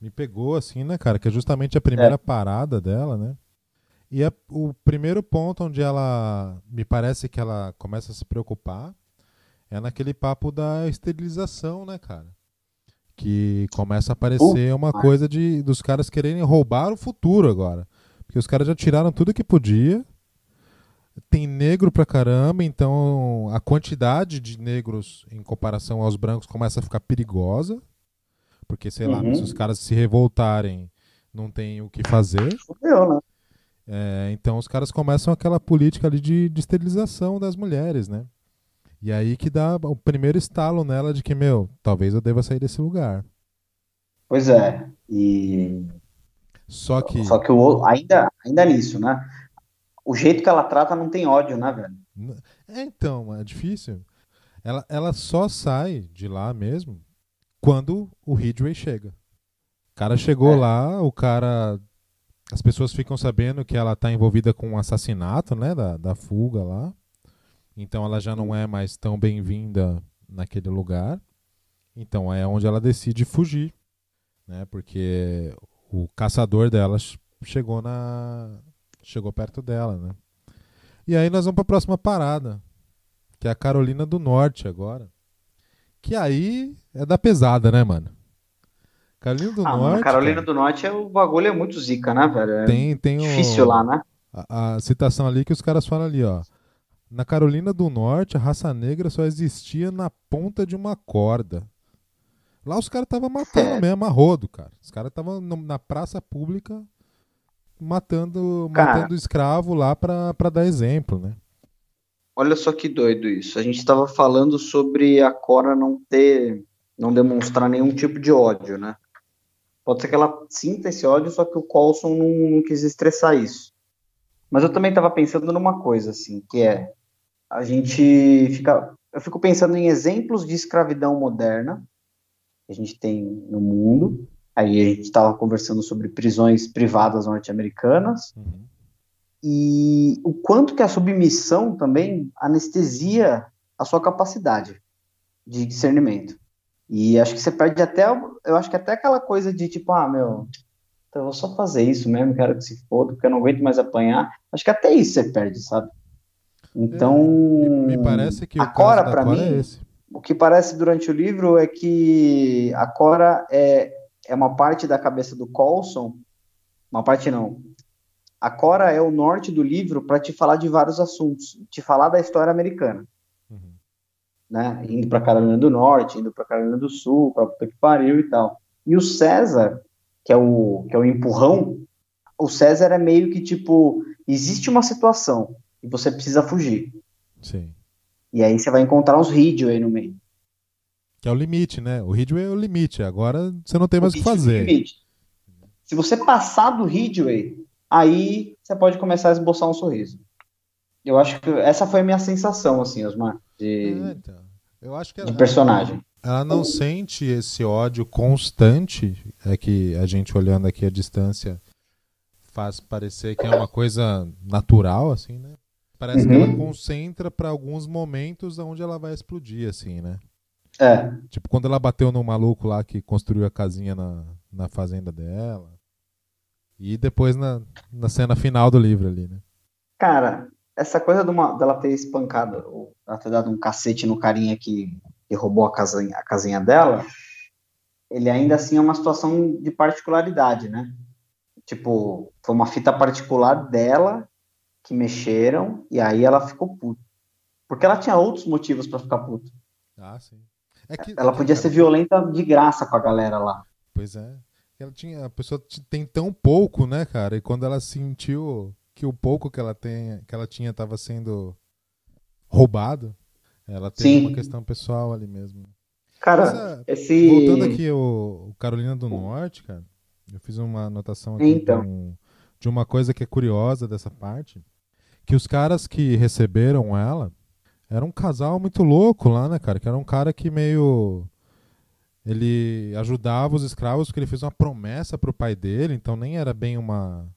me pegou, assim, né, cara? Que é justamente a primeira é. parada dela, né? E é o primeiro ponto onde ela me parece que ela começa a se preocupar é naquele papo da esterilização, né, cara? Que começa a aparecer uma coisa de dos caras quererem roubar o futuro agora. Porque os caras já tiraram tudo que podia. Tem negro pra caramba, então a quantidade de negros em comparação aos brancos começa a ficar perigosa. Porque, sei lá, uhum. se os caras se revoltarem, não tem o que fazer. Né? É, então os caras começam aquela política ali de, de esterilização das mulheres, né? E aí que dá o primeiro estalo nela de que, meu, talvez eu deva sair desse lugar. Pois é. E. Só que. Só que o, ainda, ainda nisso, né? O jeito que ela trata não tem ódio, né, velho? É, então, é difícil. Ela, ela só sai de lá mesmo quando o Ridgway chega. O cara chegou é. lá, o cara as pessoas ficam sabendo que ela está envolvida com um assassinato, né, da, da fuga lá. Então ela já não é mais tão bem-vinda naquele lugar. Então é onde ela decide fugir, né? Porque o caçador dela chegou na chegou perto dela, né? E aí nós vamos para a próxima parada, que é a Carolina do Norte agora. Que aí é da pesada, né, mano? Carolina do ah, Norte. Carolina cara, do Norte é o bagulho é muito zica, né, velho? É tem, tem difícil o, lá, né? A, a, citação ali que os caras falam ali, ó. Na Carolina do Norte, a raça negra só existia na ponta de uma corda. Lá os caras estavam matando é. mesmo a rodo, cara. Os caras estavam na praça pública matando, cara, matando escravo lá pra, pra dar exemplo, né? Olha só que doido isso. A gente estava falando sobre a Cora não ter, não demonstrar nenhum tipo de ódio, né? Pode ser que ela sinta esse ódio, só que o Colson não, não quis estressar isso. Mas eu também estava pensando numa coisa, assim, que é a gente fica. Eu fico pensando em exemplos de escravidão moderna que a gente tem no mundo. Aí a gente estava conversando sobre prisões privadas norte-americanas. Uhum. E o quanto que a submissão também anestesia a sua capacidade de discernimento. E acho que você perde até, eu acho que até aquela coisa de tipo, ah, meu, então eu vou só fazer isso mesmo, quero que se foda, porque eu não aguento mais apanhar. Acho que até isso você perde, sabe? Então, é, me parece que a Cora para mim, é o que parece durante o livro é que a Cora é, é uma parte da cabeça do Colson, uma parte não. A Cora é o norte do livro para te falar de vários assuntos, te falar da história americana né? Indo para Carolina do Norte, indo para Carolina do Sul, para puta que pariu e tal. E o César, que é o, que é o empurrão, o César é meio que tipo: existe uma situação e você precisa fugir. Sim. E aí você vai encontrar uns Ridgeway no meio. Que é o limite, né? O Ridgeway é o limite. Agora você não tem mais o que fazer. Se você passar do Ridgeway, aí você pode começar a esboçar um sorriso. Eu acho que essa foi a minha sensação, assim, Osmar de, é, então. Eu acho que ela, de personagem. Ela não sente esse ódio constante, é que a gente olhando aqui à distância faz parecer que é uma coisa natural, assim, né? Parece uhum. que ela uhum. concentra para alguns momentos onde ela vai explodir, assim, né? É. Tipo, quando ela bateu no maluco lá que construiu a casinha na, na fazenda dela. E depois na, na cena final do livro ali, né? Cara, essa coisa de uma, dela ter espancado, ela ter dado um cacete no carinha que, que roubou a casinha, a casinha dela, ele ainda assim é uma situação de particularidade, né? Tipo, foi uma fita particular dela que mexeram e aí ela ficou puta. Porque ela tinha outros motivos para ficar puta. Ah, sim. É que, ela podia ser violenta de graça com a galera lá. Pois é. ela tinha, a pessoa tem tão pouco, né, cara? E quando ela sentiu que o pouco que ela tem, que ela tinha estava sendo roubado, ela tem uma questão pessoal ali mesmo. Cara, ah, esse voltando aqui o, o, Carolina do Norte, cara, eu fiz uma anotação aqui então. com, de uma coisa que é curiosa dessa parte, que os caras que receberam ela era um casal muito louco lá, né, cara? Que era um cara que meio ele ajudava os escravos porque ele fez uma promessa para o pai dele, então nem era bem uma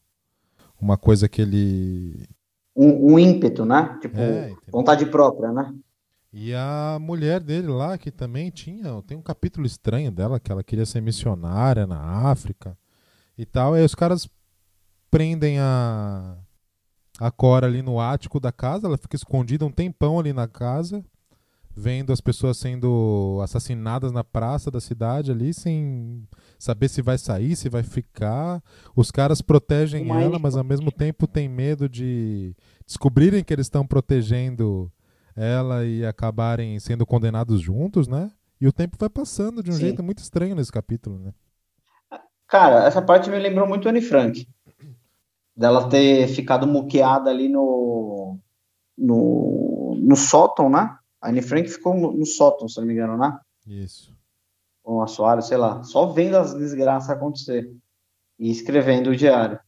uma coisa que ele um, um ímpeto, né? Tipo é, vontade própria, né? E a mulher dele lá que também tinha, tem um capítulo estranho dela que ela queria ser missionária na África e tal. E aí os caras prendem a a Cora ali no ático da casa, ela fica escondida um tempão ali na casa vendo as pessoas sendo assassinadas na praça da cidade ali, sem saber se vai sair, se vai ficar. Os caras protegem ela, mas ao mesmo tempo tem medo de descobrirem que eles estão protegendo ela e acabarem sendo condenados juntos, né? E o tempo vai passando de um Sim. jeito muito estranho nesse capítulo, né? Cara, essa parte me lembrou muito Anne Frank. Dela ter ficado muqueada ali no, no, no sótão, né? A Anne Frank ficou no sótão, se não me engano, né? Isso. Ou um assoalho, sei lá. Só vendo as desgraças acontecer. E escrevendo o diário.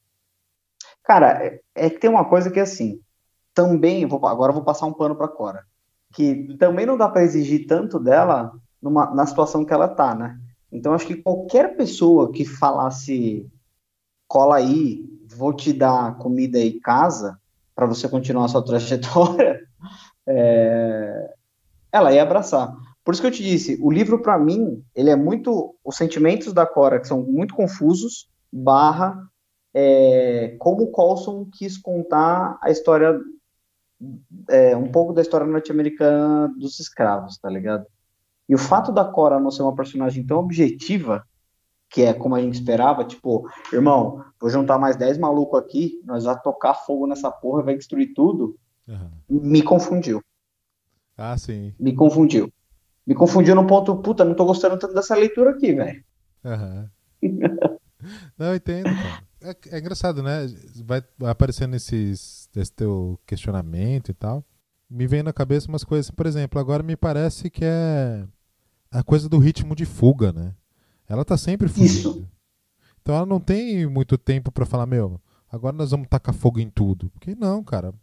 Cara, é, é que tem uma coisa que é assim. Também, vou, agora vou passar um pano pra Cora. Que também não dá para exigir tanto dela numa, na situação que ela tá, né? Então acho que qualquer pessoa que falasse cola aí, vou te dar comida e casa para você continuar a sua trajetória, é, ela ia abraçar. Por isso que eu te disse, o livro para mim, ele é muito os sentimentos da Cora que são muito confusos, barra é, como Colson quis contar a história é, um pouco da história norte-americana dos escravos, tá ligado? E o fato da Cora não ser uma personagem tão objetiva, que é como a gente esperava, tipo, irmão, vou juntar mais 10 malucos aqui, nós vamos tocar fogo nessa porra, vai destruir tudo, uhum. me confundiu. Ah, sim. Me confundiu. Me confundiu no ponto, puta, não tô gostando tanto dessa leitura aqui, velho. Uhum. não, eu entendo. É, é, engraçado, né? Vai, vai aparecendo esses, esse teu questionamento e tal. Me vem na cabeça umas coisas, por exemplo, agora me parece que é a coisa do ritmo de fuga, né? Ela tá sempre fugindo. Isso. Então ela não tem muito tempo para falar, meu, agora nós vamos tacar fogo em tudo. Porque não, cara.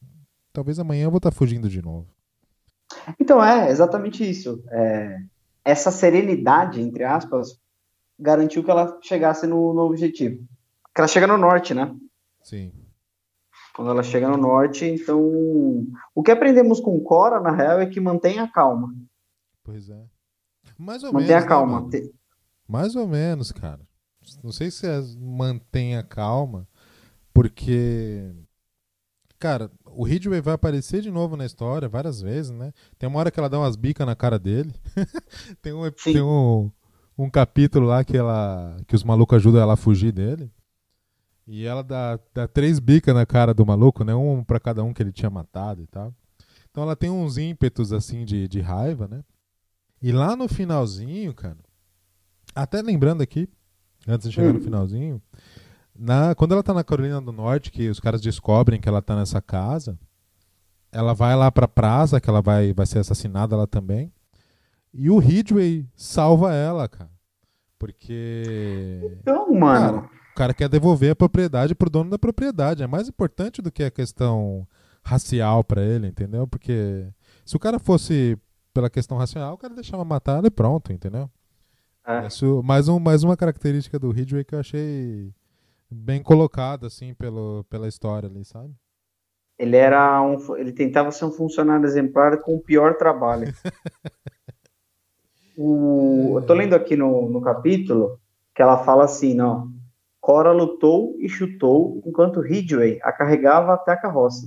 Talvez amanhã eu vou estar tá fugindo de novo. Então é, exatamente isso. É, essa serenidade, entre aspas, garantiu que ela chegasse no, no objetivo. Que ela chega no norte, né? Sim. Quando ela chega no norte, então. O que aprendemos com Cora, na real, é que mantenha a calma. Pois é. Mais ou mantenha menos. Mantenha a né, calma. Né, Mais ou menos, cara. Não sei se é mantenha calma, porque. Cara, o Ridgway vai aparecer de novo na história várias vezes, né? Tem uma hora que ela dá umas bicas na cara dele. tem um, tem um, um capítulo lá que ela que os malucos ajudam ela a fugir dele. E ela dá, dá três bicas na cara do maluco, né? Um para cada um que ele tinha matado e tal. Então ela tem uns ímpetos assim de, de raiva, né? E lá no finalzinho, cara, até lembrando aqui, antes de chegar hum. no finalzinho, na, quando ela tá na Carolina do Norte, que os caras descobrem que ela tá nessa casa, ela vai lá pra praça, que ela vai, vai ser assassinada lá também. E o Ridgway salva ela, cara. Porque. Então, mano. Cara, o cara quer devolver a propriedade pro dono da propriedade. É mais importante do que a questão racial para ele, entendeu? Porque se o cara fosse pela questão racial, o cara deixava matar e pronto, entendeu? É. Isso, mais, um, mais uma característica do Ridgway que eu achei bem colocada, assim, pelo, pela história ali, sabe? Ele era um, ele tentava ser um funcionário exemplar com o pior trabalho. O, eu tô lendo aqui no, no capítulo que ela fala assim, ó, Cora lutou e chutou enquanto Ridgway a carregava até a carroça.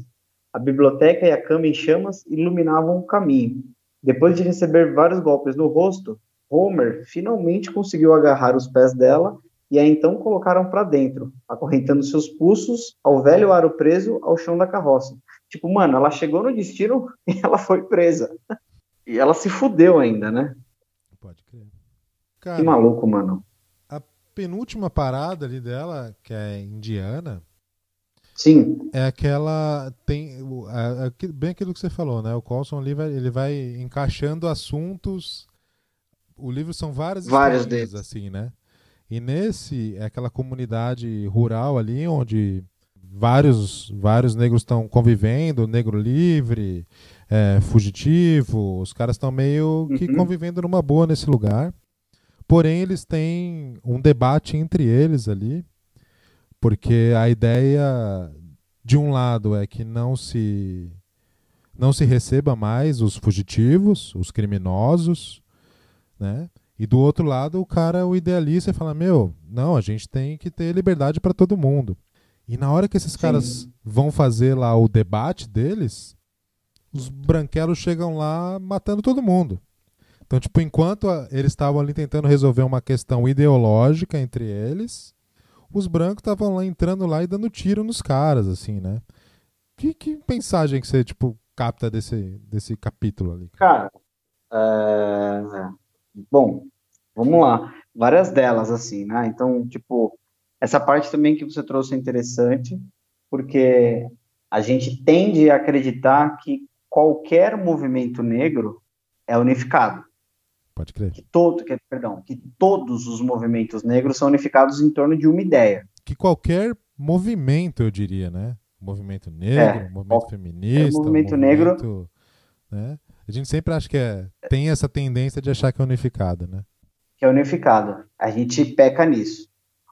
A biblioteca e a cama em chamas iluminavam o caminho. Depois de receber vários golpes no rosto, Homer finalmente conseguiu agarrar os pés dela e a então colocaram para dentro, acorrentando seus pulsos ao velho aro preso ao chão da carroça. Tipo, mano, ela chegou no destino e ela foi presa. E ela se fudeu ainda, né? Pode crer. Cara, que maluco, mano. A penúltima parada ali dela, que é indiana, Sim. É aquela. Tem, é, é, bem aquilo que você falou, né? O Colson ali vai, ele vai encaixando assuntos. O livro são várias Vários deles. assim, né? E nesse, é aquela comunidade rural ali, onde vários, vários negros estão convivendo, negro livre, é, fugitivo, os caras estão meio que uhum. convivendo numa boa nesse lugar. Porém, eles têm um debate entre eles ali porque a ideia de um lado é que não se não se receba mais os fugitivos, os criminosos, né? E do outro lado, o cara, o idealista, fala: Meu, não, a gente tem que ter liberdade para todo mundo. E na hora que esses Sim. caras vão fazer lá o debate deles, os branquelos chegam lá matando todo mundo. Então, tipo, enquanto eles estavam ali tentando resolver uma questão ideológica entre eles, os brancos estavam lá entrando lá e dando tiro nos caras, assim, né? Que, que mensagem que você, tipo, capta desse, desse capítulo ali? Cara, é... bom, vamos lá. Várias delas, assim, né? Então, tipo, essa parte também que você trouxe é interessante, porque a gente tende a acreditar que qualquer movimento negro é unificado. Pode crer. Que, todo, que, perdão, que todos os movimentos negros são unificados em torno de uma ideia. Que qualquer movimento, eu diria, né? Movimento negro, é, movimento feminista, movimento, movimento negro. Né? A gente sempre acha que é, tem essa tendência de achar que é unificado, né? Que é unificado. A gente peca nisso.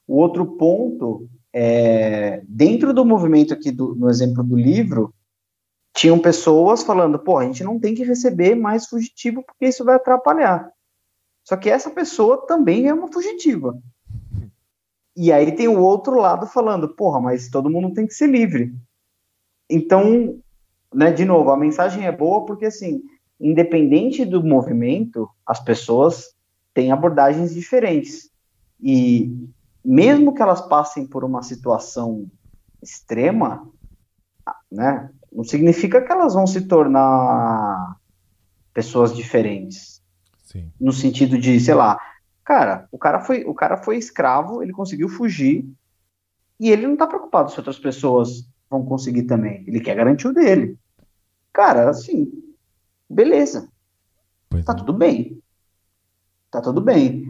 O outro ponto é, dentro do movimento aqui, do, no exemplo do livro, tinham pessoas falando, pô, a gente não tem que receber mais fugitivo porque isso vai atrapalhar. Só que essa pessoa também é uma fugitiva. E aí tem o outro lado falando, porra, mas todo mundo tem que ser livre. Então, né, de novo, a mensagem é boa porque, assim, independente do movimento, as pessoas têm abordagens diferentes. E mesmo que elas passem por uma situação extrema, né, não significa que elas vão se tornar pessoas diferentes. Sim. No sentido de, sei lá, cara, o cara foi, o cara foi escravo, ele conseguiu fugir e ele não tá preocupado se outras pessoas vão conseguir também. Ele quer garantir o dele. Cara, assim, beleza. Pois tá é. tudo bem. Tá tudo bem,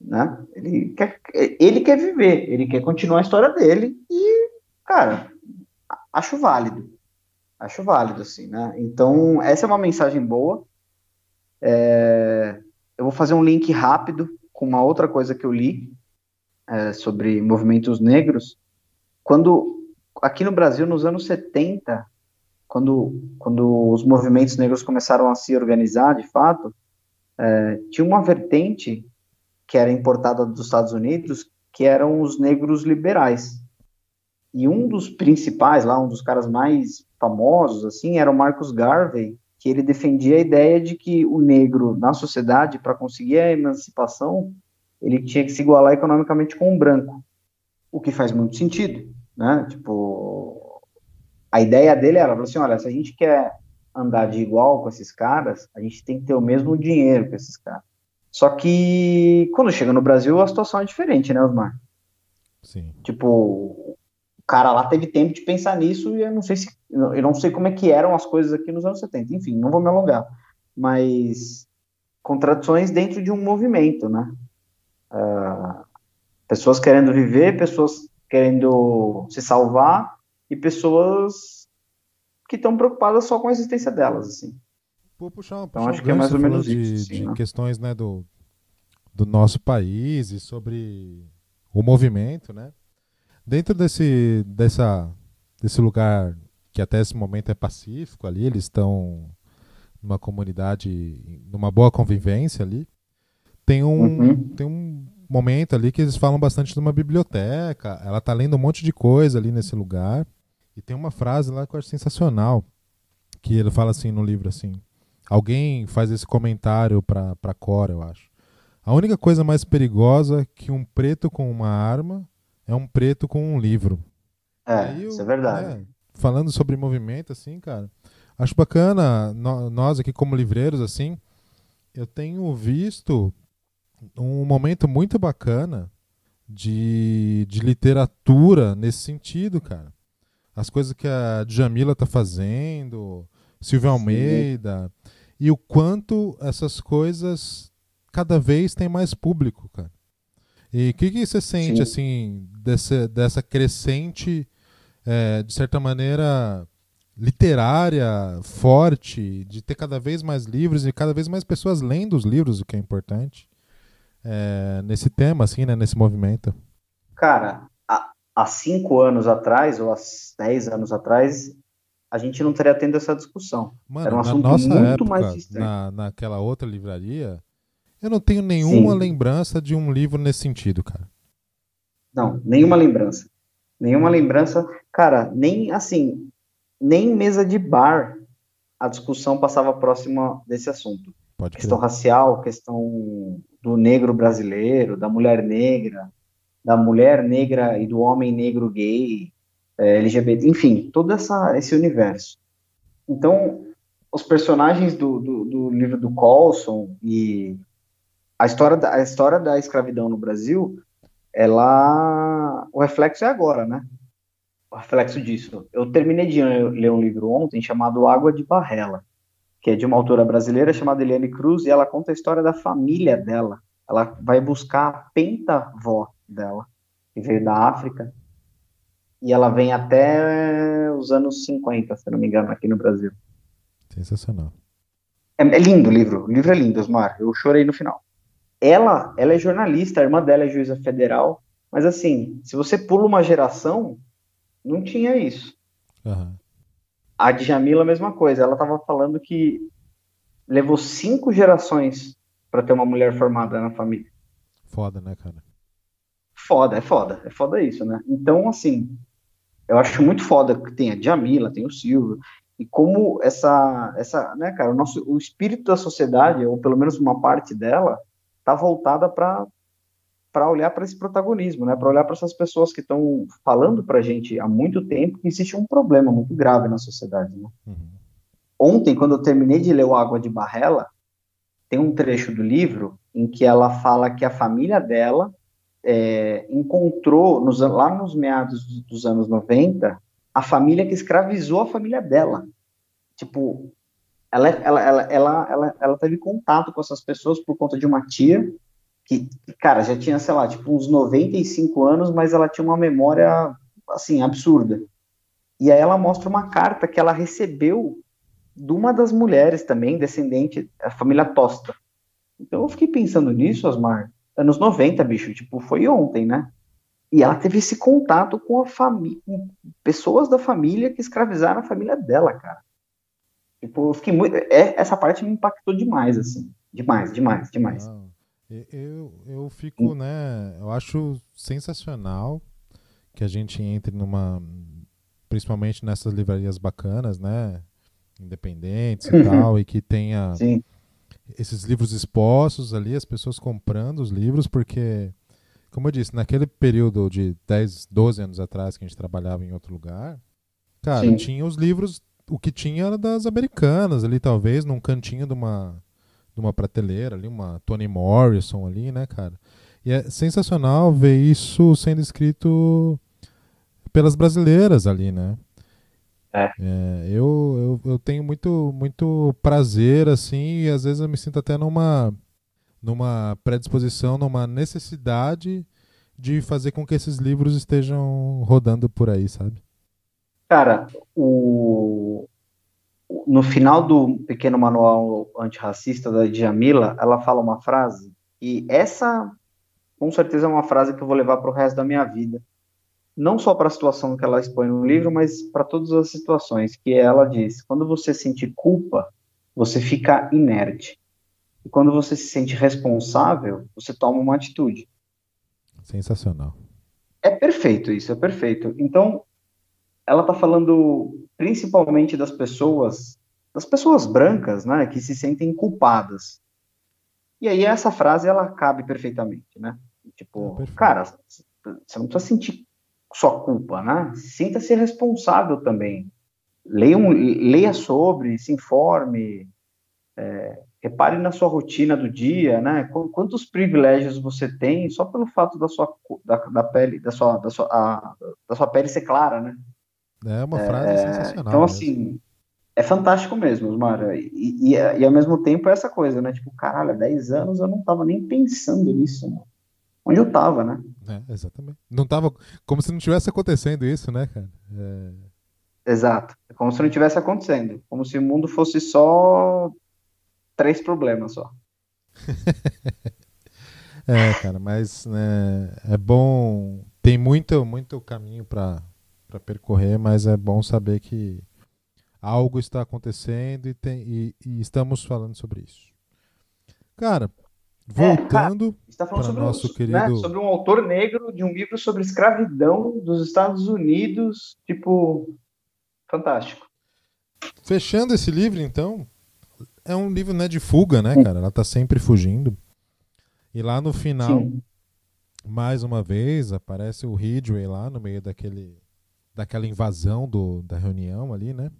né? Ele quer, ele quer viver, ele quer continuar a história dele e, cara, acho válido. Acho válido, assim, né? Então, essa é uma mensagem boa. É, eu vou fazer um link rápido com uma outra coisa que eu li é, sobre movimentos negros. Quando, aqui no Brasil, nos anos 70, quando, quando os movimentos negros começaram a se organizar, de fato, é, tinha uma vertente que era importada dos Estados Unidos, que eram os negros liberais. E um dos principais lá, um dos caras mais famosos, assim, era o Marcus Garvey, que ele defendia a ideia de que o negro na sociedade, para conseguir a emancipação, ele tinha que se igualar economicamente com o branco, o que faz muito sentido, né? Tipo, a ideia dele era assim, olha, se a gente quer andar de igual com esses caras, a gente tem que ter o mesmo dinheiro que esses caras. Só que quando chega no Brasil a situação é diferente, né, Osmar? Sim. Tipo, cara lá teve tempo de pensar nisso e eu não sei se eu não sei como é que eram as coisas aqui nos anos 70. Enfim, não vou me alongar, mas contradições dentro de um movimento, né? Uh, pessoas querendo viver, pessoas querendo se salvar e pessoas que estão preocupadas só com a existência delas, assim. Vou puxar, puxar então acho um que é mais ou menos de, isso, de né? questões, né, do do nosso país e sobre o movimento, né? Dentro desse, dessa, desse lugar que até esse momento é pacífico ali, eles estão numa comunidade, numa boa convivência ali. Tem um, uhum. tem um momento ali que eles falam bastante de uma biblioteca. Ela tá lendo um monte de coisa ali nesse lugar. E tem uma frase lá que eu acho sensacional. Que ele fala assim no livro assim. Alguém faz esse comentário para para Cora, eu acho. A única coisa mais perigosa que um preto com uma arma é um preto com um livro. É, eu, isso é verdade. Né, falando sobre movimento, assim, cara, acho bacana, no, nós aqui como livreiros, assim, eu tenho visto um momento muito bacana de, de literatura nesse sentido, cara. As coisas que a Djamila tá fazendo, Silvio Almeida, Sim. e o quanto essas coisas cada vez têm mais público, cara. E o que, que você sente, Sim. assim, dessa, dessa crescente, é, de certa maneira, literária forte, de ter cada vez mais livros e cada vez mais pessoas lendo os livros, o que é importante, é, nesse tema, assim, né, nesse movimento? Cara, há, cinco anos atrás, ou há dez anos atrás, a gente não estaria tendo essa discussão. Mano, Era um assunto muito época, mais distante. Na, naquela outra livraria, eu não tenho nenhuma Sim. lembrança de um livro nesse sentido, cara. Não, nenhuma lembrança. Nenhuma lembrança. Cara, nem assim, nem mesa de bar a discussão passava próxima desse assunto. Pode questão crer. racial, questão do negro brasileiro, da mulher negra, da mulher negra e do homem negro gay, é, LGBT, enfim, todo essa, esse universo. Então, os personagens do, do, do livro do Colson e a história, da, a história da escravidão no Brasil, ela, o reflexo é agora, né? O reflexo disso. Eu terminei de ler um livro ontem chamado Água de Barrela, que é de uma autora brasileira chamada Eliane Cruz, e ela conta a história da família dela. Ela vai buscar a pentavó dela, que veio da África, e ela vem até os anos 50, se não me engano, aqui no Brasil. Sensacional. É, é lindo o livro, o livro é lindo, Osmar, eu chorei no final. Ela, ela é jornalista, a irmã dela é juíza federal, mas assim, se você pula uma geração, não tinha isso. Uhum. A Djamila, a mesma coisa. Ela estava falando que levou cinco gerações para ter uma mulher formada na família. Foda, né, cara? Foda, é foda. É foda isso, né? Então, assim, eu acho muito foda que tem a Djamila, tem o Silvio, e como essa, essa, né, cara, o nosso, o espírito da sociedade, ou pelo menos uma parte dela, tá voltada para para olhar para esse protagonismo, né? Para olhar para essas pessoas que estão falando para a gente há muito tempo que existe um problema muito grave na sociedade. Né? Uhum. Ontem, quando eu terminei de ler o Água de Barrela, tem um trecho do livro em que ela fala que a família dela é, encontrou nos, lá nos meados dos anos 90 a família que escravizou a família dela. Tipo, ela, ela, ela, ela, ela, ela teve contato com essas pessoas por conta de uma tia que, cara, já tinha, sei lá, tipo, uns 95 anos, mas ela tinha uma memória, assim, absurda. E aí ela mostra uma carta que ela recebeu de uma das mulheres também, descendente da família Tosta. Então eu fiquei pensando nisso, Osmar, anos 90, bicho, tipo, foi ontem, né? E ela teve esse contato com a família, com pessoas da família que escravizaram a família dela, cara. Tipo, eu fiquei muito. É, essa parte me impactou demais, assim. Demais, demais, demais. Ah. Eu, eu fico, né? Eu acho sensacional que a gente entre numa. Principalmente nessas livrarias bacanas, né? Independentes e tal, e que tenha Sim. Esses livros expostos ali, as pessoas comprando os livros, porque, como eu disse, naquele período de 10, 12 anos atrás que a gente trabalhava em outro lugar, cara, Sim. tinha os livros, o que tinha era das americanas ali, talvez, num cantinho de uma numa prateleira ali, uma Toni Morrison ali, né, cara? E é sensacional ver isso sendo escrito pelas brasileiras ali, né? É. é eu, eu, eu tenho muito, muito prazer, assim, e às vezes eu me sinto até numa, numa predisposição, numa necessidade de fazer com que esses livros estejam rodando por aí, sabe? Cara, o, no final do pequeno manual antirracista da Djamila, ela fala uma frase, e essa, com certeza, é uma frase que eu vou levar para o resto da minha vida. Não só para a situação que ela expõe no livro, mas para todas as situações, que ela diz: quando você sente culpa, você fica inerte. E quando você se sente responsável, você toma uma atitude. Sensacional. É perfeito isso, é perfeito. Então, ela está falando principalmente das pessoas, das pessoas brancas, né, que se sentem culpadas. E aí essa frase ela cabe perfeitamente, né? Tipo, é cara, você não precisa sentir só culpa, né? Sinta-se responsável também. Leia, um, leia sobre, se informe, é, repare na sua rotina do dia, né? Quantos privilégios você tem só pelo fato da sua da, da pele, da sua da sua, a, da sua pele ser clara, né? É uma frase é, sensacional. Então assim, é fantástico mesmo, Osmar. E, e, e, ao mesmo tempo é essa coisa, né? Tipo, caralho, há 10 anos eu não tava nem pensando nisso, né? Onde eu tava, né? É, exatamente. Não tava. Como se não tivesse acontecendo isso, né, cara? É... Exato. É como se não tivesse acontecendo. Como se o mundo fosse só três problemas só. é, cara, mas né, é bom. Tem muito, muito caminho para percorrer, mas é bom saber que algo está acontecendo e, tem, e, e estamos falando sobre isso. Cara, voltando é, tá para nosso um, né, querido... Né, sobre um autor negro de um livro sobre escravidão dos Estados Unidos, tipo, fantástico. Fechando esse livro, então, é um livro né, de fuga, né, cara? Ela tá sempre fugindo. E lá no final, Sim. mais uma vez, aparece o Ridgway lá no meio daquele, daquela invasão do, da reunião ali, né?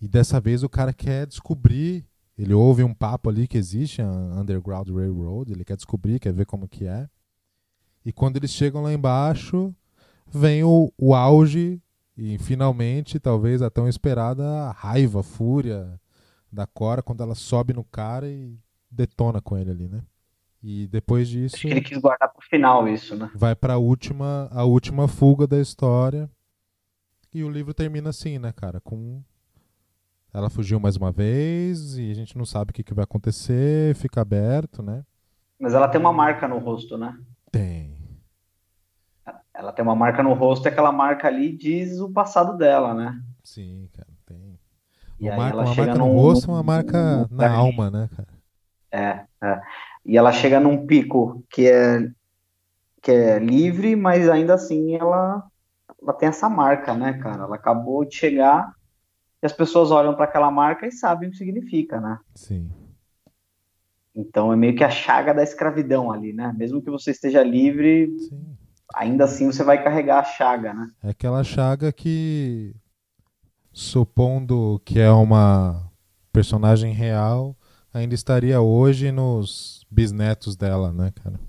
E dessa vez o cara quer descobrir, ele ouve um papo ali que existe, a Underground Railroad, ele quer descobrir, quer ver como que é. E quando eles chegam lá embaixo, vem o, o auge e finalmente, talvez a tão esperada raiva, fúria da Cora quando ela sobe no cara e detona com ele ali, né? E depois disso. Acho que ele quis guardar pro final isso, né? Vai pra última, a última fuga da história. E o livro termina assim, né, cara? Com ela fugiu mais uma vez e a gente não sabe o que, que vai acontecer, fica aberto, né? Mas ela tem uma marca no rosto, né? Tem. Ela tem uma marca no rosto e aquela marca ali diz o passado dela, né? Sim, cara, tem. Uma marca, uma marca no rosto, uma marca na alma, né, cara? É, é. E ela chega num pico que é que é livre, mas ainda assim ela, ela tem essa marca, né, cara? Ela acabou de chegar e as pessoas olham para aquela marca e sabem o que significa, né? Sim. Então é meio que a chaga da escravidão ali, né? Mesmo que você esteja livre, Sim. ainda assim você vai carregar a chaga, né? É aquela chaga que, supondo que é uma personagem real, ainda estaria hoje nos bisnetos dela, né, cara?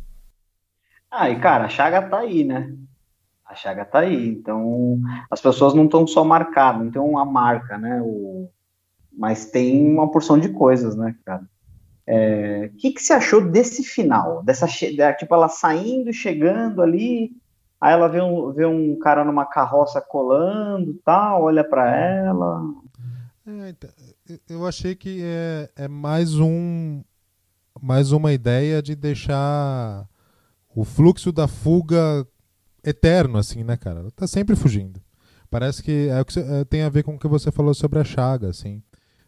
Ah, e cara, a chaga tá aí, né? A chaga está aí. Então, as pessoas não estão só marcadas, não tem uma marca, né? O, mas tem uma porção de coisas, né, cara? O é, que, que você achou desse final? Dessa, tipo, ela saindo e chegando ali, aí ela vê um, vê um cara numa carroça colando tal, olha para ela. É, então, eu achei que é, é mais um mais uma ideia de deixar o fluxo da fuga eterno, assim, né, cara? Ela tá sempre fugindo. Parece que é o que é, tem a ver com o que você falou sobre a chaga, assim.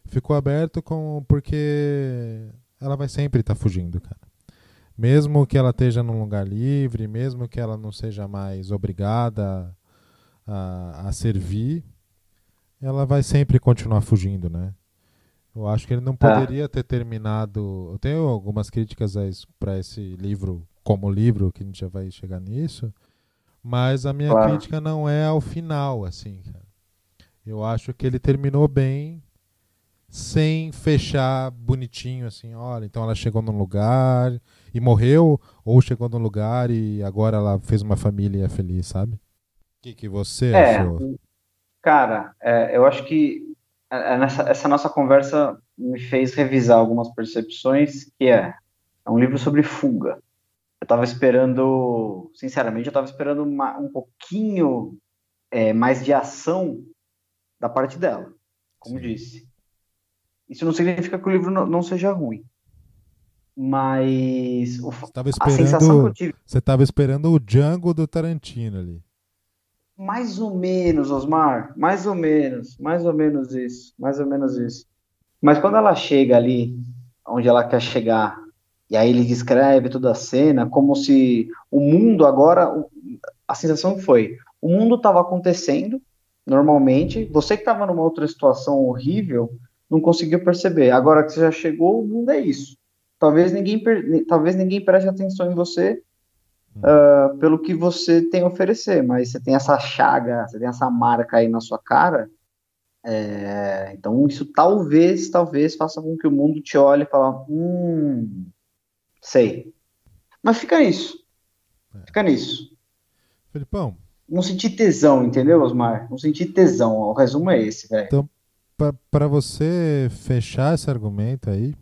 Ficou aberto com porque ela vai sempre estar tá fugindo, cara. Mesmo que ela esteja num lugar livre, mesmo que ela não seja mais obrigada a, a servir, ela vai sempre continuar fugindo, né? Eu acho que ele não poderia ter terminado. Eu tenho algumas críticas para esse livro, como livro, que a gente já vai chegar nisso. Mas a minha claro. crítica não é ao final, assim, cara. Eu acho que ele terminou bem, sem fechar bonitinho, assim, olha, então ela chegou num lugar e morreu, ou chegou num lugar e agora ela fez uma família e é feliz, sabe? O que, que você é, achou? Cara, é, eu acho que é, é, nessa, essa nossa conversa me fez revisar algumas percepções, que é, é um livro sobre fuga eu estava esperando, sinceramente, eu estava esperando uma, um pouquinho é, mais de ação da parte dela, como Sim. disse. Isso não significa que o livro não, não seja ruim. Mas o, a sensação que eu tive. Você estava esperando o Django do Tarantino ali. Mais ou menos, Osmar. Mais ou menos. Mais ou menos isso. Mais ou menos isso. Mas quando ela chega ali, onde ela quer chegar, e aí ele descreve toda a cena como se o mundo agora, a sensação foi, o mundo estava acontecendo normalmente, você que estava numa outra situação horrível, não conseguiu perceber. Agora que você já chegou, o mundo é isso. Talvez ninguém, talvez ninguém preste atenção em você uh, pelo que você tem a oferecer, mas você tem essa chaga, você tem essa marca aí na sua cara É, então isso talvez, talvez faça com que o mundo te olhe e fale, hum, sei. Mas fica nisso. É. Fica nisso. Felipão. Não senti tesão, entendeu, Osmar? Não senti tesão. O resumo é esse, velho. Então, para você fechar esse argumento aí,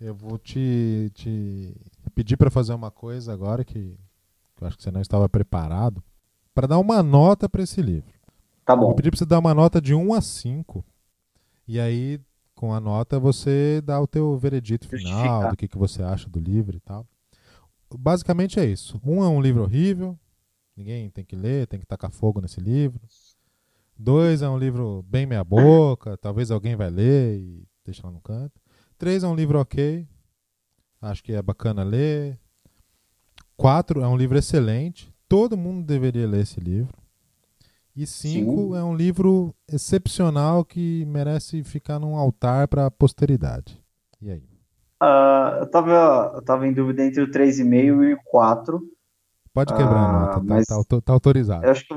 eu vou te, te pedir para fazer uma coisa agora que, que eu acho que você não estava preparado para dar uma nota para esse livro. Tá bom. Vou pedir para você dar uma nota de 1 a 5. E aí, com a nota, você dá o teu veredito final, do que, que você acha do livro e tal. Basicamente é isso. Um é um livro horrível, ninguém tem que ler, tem que tacar fogo nesse livro. Dois é um livro bem meia boca, talvez alguém vai ler e deixa lá no canto. Três é um livro ok, acho que é bacana ler. Quatro é um livro excelente, todo mundo deveria ler esse livro. E cinco Sim. é um livro excepcional que merece ficar num altar para a posteridade. E aí? Uh, eu, tava, eu tava em dúvida entre o 3,5 e o 4. Pode quebrar uh, a nota, tá, mas tá, tá, autorizado. Eu acho que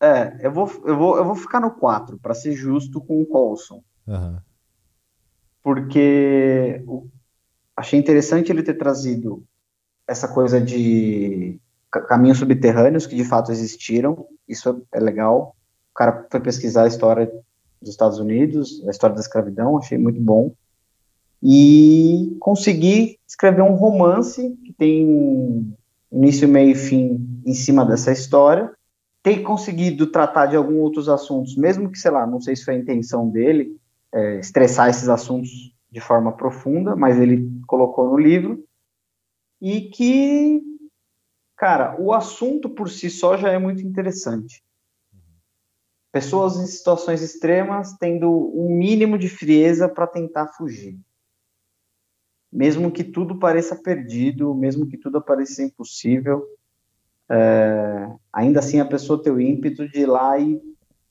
é, eu vou, eu vou, eu vou ficar no 4, para ser justo com o Colson. Uhum. Porque o, achei interessante ele ter trazido essa coisa de caminhos subterrâneos que de fato existiram. Isso é legal. O cara foi pesquisar a história dos Estados Unidos, a história da escravidão, achei muito bom. E consegui escrever um romance que tem início, meio e fim em cima dessa história tem conseguido tratar de alguns outros assuntos, mesmo que, sei lá, não sei se foi a intenção dele, é, estressar esses assuntos de forma profunda, mas ele colocou no livro, e que, cara, o assunto por si só já é muito interessante. Pessoas em situações extremas tendo um mínimo de frieza para tentar fugir. Mesmo que tudo pareça perdido, mesmo que tudo pareça impossível, é, ainda assim a pessoa tem o ímpeto de ir lá e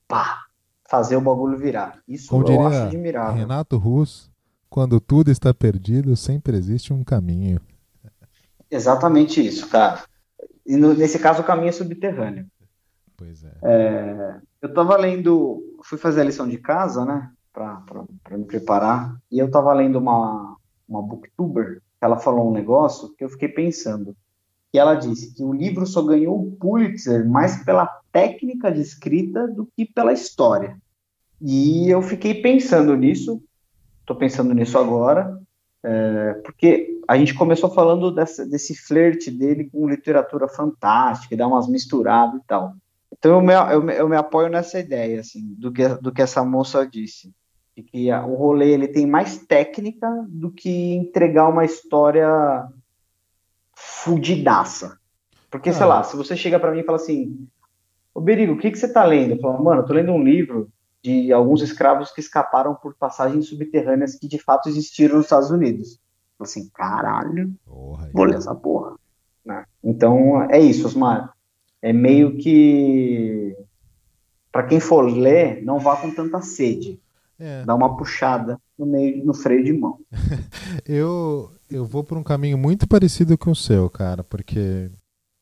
pá, fazer o bagulho virar. Isso Como eu acho admirável. Renato Russo, quando tudo está perdido, sempre existe um caminho. Exatamente isso, cara. E no, nesse caso o caminho é subterrâneo. Pois é. é eu estava lendo, fui fazer a lição de casa, né, para me preparar, e eu estava lendo uma, uma booktuber, ela falou um negócio que eu fiquei pensando que ela disse que o livro só ganhou o Pulitzer mais pela técnica de escrita do que pela história. E eu fiquei pensando nisso, estou pensando nisso agora, é, porque a gente começou falando dessa, desse flerte dele com literatura fantástica, dá umas misturadas e tal. Então eu me, eu, eu me apoio nessa ideia, assim, do que, do que essa moça disse, de que a, o rolê ele tem mais técnica do que entregar uma história fudidaça. Porque, ah. sei lá, se você chega para mim e fala assim, ô Berigo, o que, que você tá lendo? Eu falo, mano, eu tô lendo um livro de alguns escravos que escaparam por passagens subterrâneas que de fato existiram nos Estados Unidos. Assim, caralho, porra, vou ler essa porra. Né? Então, é isso, Osmar. É meio que para quem for ler, não vá com tanta sede. É. Dá uma puxada no meio no freio de mão. eu eu vou por um caminho muito parecido com o seu, cara, porque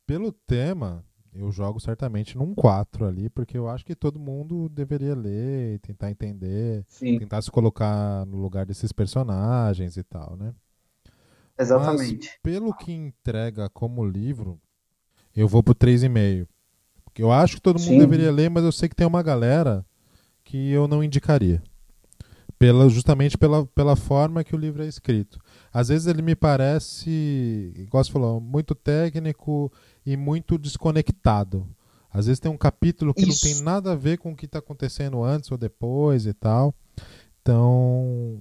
pelo tema eu jogo certamente num 4 ali, porque eu acho que todo mundo deveria ler e tentar entender, Sim. tentar se colocar no lugar desses personagens e tal, né? Exatamente. Mas, pelo que entrega como livro, eu vou pro 3,5. Porque eu acho que todo mundo Sim. deveria ler, mas eu sei que tem uma galera que eu não indicaria pela, justamente pela, pela forma que o livro é escrito. Às vezes ele me parece, igual você falou, muito técnico e muito desconectado. Às vezes tem um capítulo que Isso. não tem nada a ver com o que está acontecendo antes ou depois e tal. Então,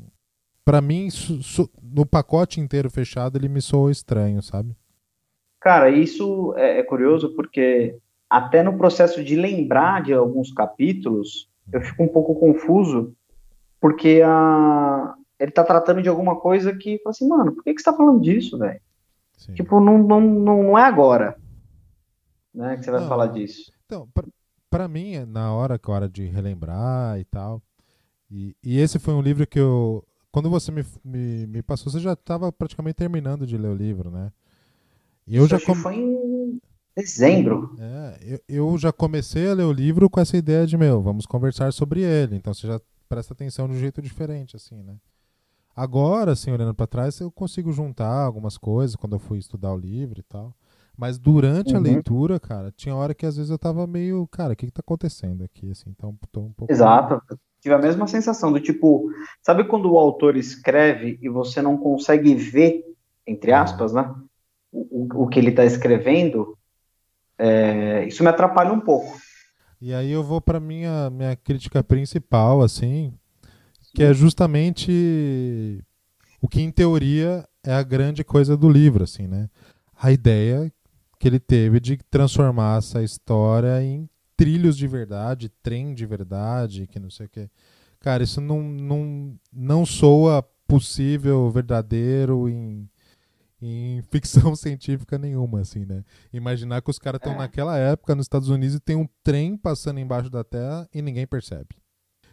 para mim, no pacote inteiro fechado, ele me soou estranho, sabe? Cara, isso é, é curioso porque até no processo de lembrar de alguns capítulos, eu fico um pouco confuso porque a, ele tá tratando de alguma coisa que, fala assim, mano, por que, que você tá falando disso, velho? Tipo, não, não, não, é agora né, que você vai não, falar disso. Então, para mim, na hora que é hora de relembrar e tal, e, e esse foi um livro que eu, quando você me, me, me passou, você já estava praticamente terminando de ler o livro, né? E eu Isso já com... foi em Dezembro? É, eu, eu já comecei a ler o livro com essa ideia de, meu, vamos conversar sobre ele. Então você já presta atenção de um jeito diferente, assim, né? Agora, assim, olhando para trás, eu consigo juntar algumas coisas quando eu fui estudar o livro e tal. Mas durante uhum. a leitura, cara, tinha hora que às vezes eu tava meio, cara, o que que tá acontecendo aqui, assim, então tô um pouco... Exato, tive a mesma sensação do tipo, sabe quando o autor escreve e você não consegue ver, entre aspas, né, o, o que ele tá escrevendo, é, isso me atrapalha um pouco. E aí eu vou para minha minha crítica principal, assim, que é justamente o que em teoria é a grande coisa do livro, assim, né? A ideia que ele teve de transformar essa história em trilhos de verdade, trem de verdade, que não sei o que. Cara, isso não, não, não soa possível, verdadeiro em em ficção científica nenhuma, assim, né? Imaginar que os caras estão é. naquela época nos Estados Unidos e tem um trem passando embaixo da Terra e ninguém percebe.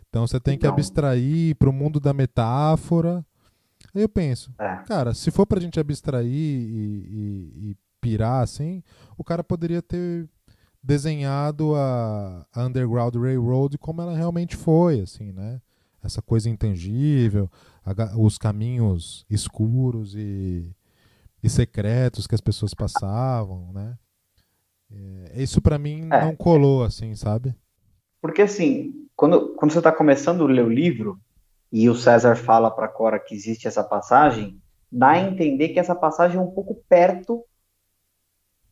Então você tem que abstrair para o mundo da metáfora. Aí eu penso, é. cara, se for pra gente abstrair e, e, e, pirar assim, o cara poderia ter desenhado a, a Underground Railroad como ela realmente foi, assim, né? Essa coisa intangível, a, os caminhos escuros e e secretos que as pessoas passavam, né? É, isso para mim é. não colou, assim, sabe? Porque assim, quando, quando você está começando a ler o livro e o César fala para Cora que existe essa passagem, dá a entender que essa passagem é um pouco perto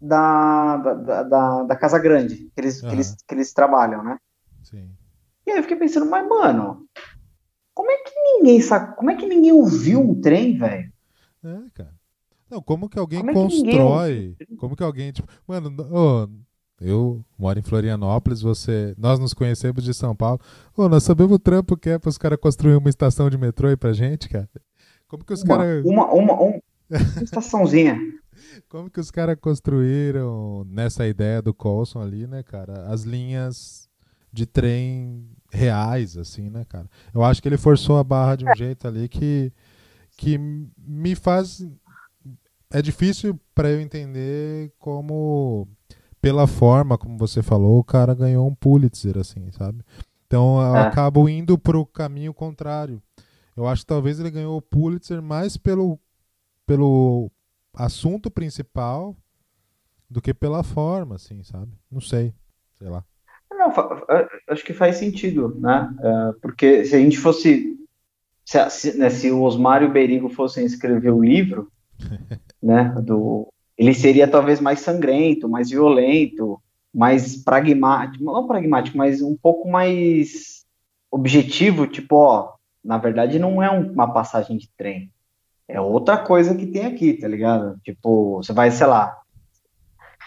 da, da, da, da Casa Grande, que eles, uhum. que, eles, que eles trabalham, né? Sim. E aí eu fiquei pensando, mas mano, como é que ninguém sabe, como é que ninguém ouviu um trem, velho? É, cara. Não, como que alguém como é constrói? Que como que alguém, tipo, mano, oh, eu moro em Florianópolis, você, nós nos conhecemos de São Paulo. Oh, nós sabemos o trampo que é para os caras construir uma estação de metrô aí pra gente, cara. Como que os caras uma, uma, uma, uma estaçãozinha. Como que os caras construíram nessa ideia do Colson ali, né, cara? As linhas de trem reais, assim, né, cara? Eu acho que ele forçou a barra de um é. jeito ali que que me faz é difícil para eu entender como, pela forma como você falou, o cara ganhou um Pulitzer, assim, sabe? Então eu é. acabo indo para o caminho contrário. Eu acho que talvez ele ganhou o Pulitzer mais pelo, pelo assunto principal do que pela forma, assim, sabe? Não sei, sei lá. Não, acho que faz sentido, né? É, porque se a gente fosse. Se, né, se o Osmar e o Berigo fossem escrever o livro, né? Do, ele seria talvez mais sangrento, mais violento, mais pragmático, não pragmático, mas um pouco mais objetivo, tipo, ó, na verdade não é uma passagem de trem, é outra coisa que tem aqui, tá ligado? Tipo, você vai, sei lá,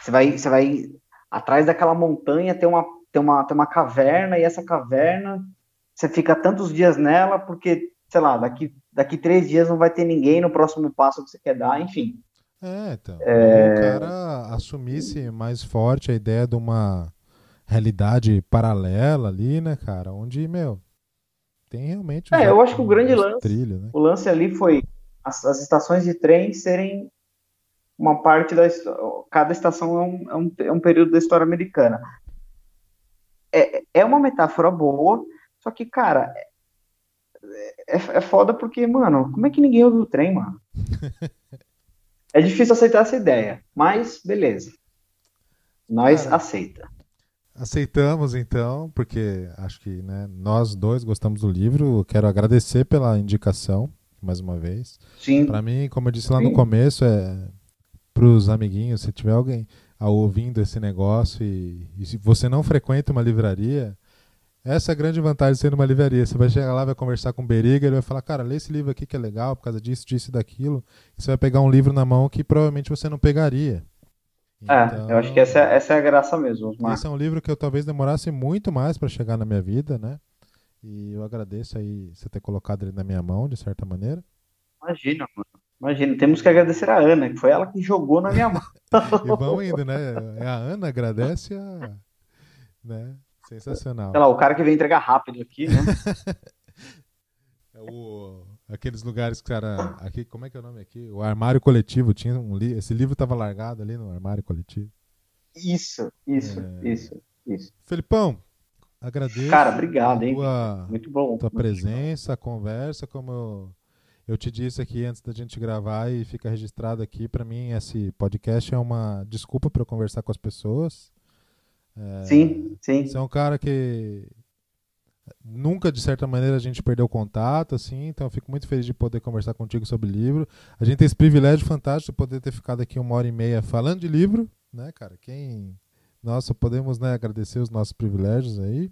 você vai, você vai atrás daquela montanha tem uma, tem uma, tem uma caverna e essa caverna você fica tantos dias nela porque, sei lá, daqui daqui três dias não vai ter ninguém no próximo passo que você quer dar, enfim. É, então. É... O cara assumisse mais forte a ideia de uma realidade paralela ali, né, cara? Onde, meu, tem realmente. É, eu acho que o grande lance. Trilho, né? O lance ali foi as, as, estações de trem serem uma parte da. Cada estação é um, é um, é um período da história americana. É, é uma metáfora boa, só que, cara, é, é foda porque, mano, como é que ninguém ouve o trem, mano? é difícil aceitar essa ideia, mas beleza. Nós Cara, aceita. Aceitamos então, porque acho que né, nós dois gostamos do livro. quero agradecer pela indicação, mais uma vez. Sim. Para mim, como eu disse lá Sim. no começo, é para os amiguinhos, se tiver alguém ouvindo esse negócio e, e se você não frequenta uma livraria, essa é a grande vantagem de ser numa livraria. Você vai chegar lá, vai conversar com o Beriga, ele vai falar, cara, lê esse livro aqui que é legal por causa disso, disso e daquilo. E você vai pegar um livro na mão que provavelmente você não pegaria. É, então, eu acho que essa, é, essa é a graça mesmo. Esse é um livro que eu talvez demorasse muito mais para chegar na minha vida, né? E eu agradeço aí você ter colocado ele na minha mão, de certa maneira. Imagina, mano. Imagina, temos que agradecer a Ana, que foi ela que jogou na minha mão. e vão indo, né? É a Ana agradece a. Né? Sensacional. Sei lá, o cara que vem entregar rápido aqui, né? é o, aqueles lugares que cara. Aqui, como é que é o nome aqui? O armário coletivo. Tinha um li, esse livro estava largado ali no armário coletivo. Isso, isso, é... isso, isso. Felipão, agradeço. Cara, obrigado, hein? Tua, muito bom. Tua muito presença, a conversa, como eu, eu te disse aqui antes da gente gravar e fica registrado aqui, para mim esse podcast é uma desculpa para eu conversar com as pessoas. É, sim, sim. Você é um cara que nunca de certa maneira a gente perdeu contato assim então eu fico muito feliz de poder conversar contigo sobre livro a gente tem esse privilégio fantástico de poder ter ficado aqui uma hora e meia falando de livro né cara quem nossa podemos né agradecer os nossos privilégios aí.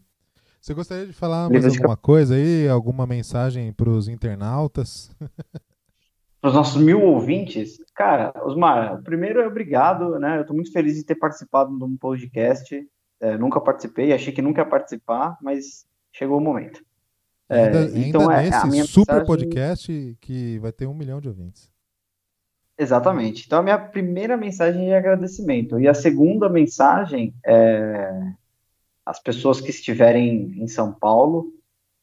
Você gostaria de falar mais alguma coisa aí? Alguma mensagem para os internautas? Para os nossos mil ouvintes? Cara Osmar primeiro é obrigado né? Eu estou muito feliz de ter participado de um podcast. É, nunca participei achei que nunca ia participar mas chegou o momento. É, ainda, então ainda é nesse super mensagem... podcast que vai ter um milhão de ouvintes. Exatamente. Então a minha primeira mensagem é de agradecimento. E a segunda mensagem é as pessoas que estiverem em São Paulo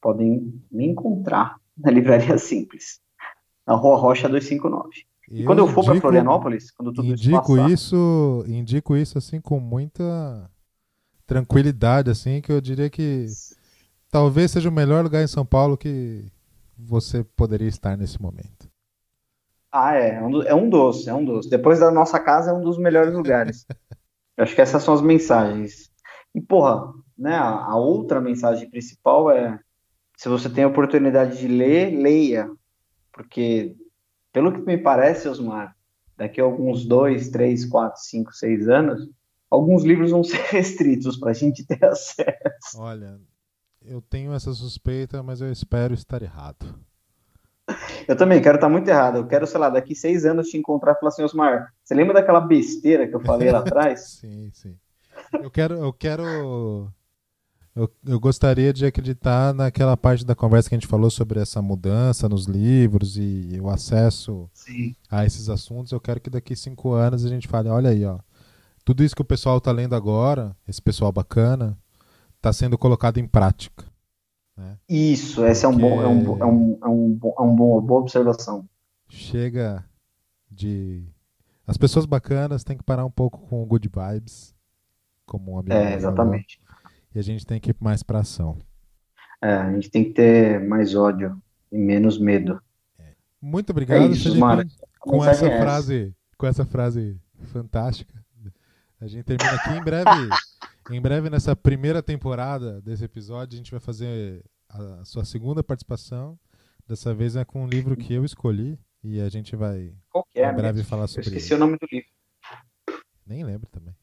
podem me encontrar na Livraria Simples, na Rua Rocha 259. E quando eu for para Florianópolis, quando tudo indico isso, isso, indico isso assim com muita tranquilidade, assim, que eu diria que talvez seja o melhor lugar em São Paulo que você poderia estar nesse momento. Ah, é. É um doce, é um doce. Depois da nossa casa é um dos melhores lugares. Eu acho que essas são as mensagens. E, porra, né, a outra mensagem principal é: se você tem a oportunidade de ler, leia. Porque, pelo que me parece, Osmar, daqui a alguns dois, três, quatro, cinco, seis anos, alguns livros vão ser restritos para a gente ter acesso. Olha, eu tenho essa suspeita, mas eu espero estar errado. Eu também quero estar muito errado. Eu quero, sei lá, daqui seis anos te encontrar e falar assim, Osmar, você lembra daquela besteira que eu falei lá atrás? sim, sim. Eu quero, eu quero. Eu, eu gostaria de acreditar naquela parte da conversa que a gente falou sobre essa mudança nos livros e o acesso sim. a esses assuntos. Eu quero que daqui cinco anos a gente fale, olha aí, ó. Tudo isso que o pessoal está lendo agora, esse pessoal bacana, está sendo colocado em prática. Né? Isso, essa é, um bom, é, um, é, um, é, um, é um bom, boa observação. Chega de. As pessoas bacanas têm que parar um pouco com good vibes, como um amigo. É, exatamente. Falou, e a gente tem que ir mais para ação. É, a gente tem que ter mais ódio e menos medo. É. Muito obrigado, é isso, com essa é frase, com essa frase fantástica. A gente termina aqui em breve. Em breve, nessa primeira temporada desse episódio, a gente vai fazer a sua segunda participação. Dessa vez é com um livro que eu escolhi e a gente vai é, em breve falar sobre Eu esqueci ele. o nome do livro. Nem lembro também.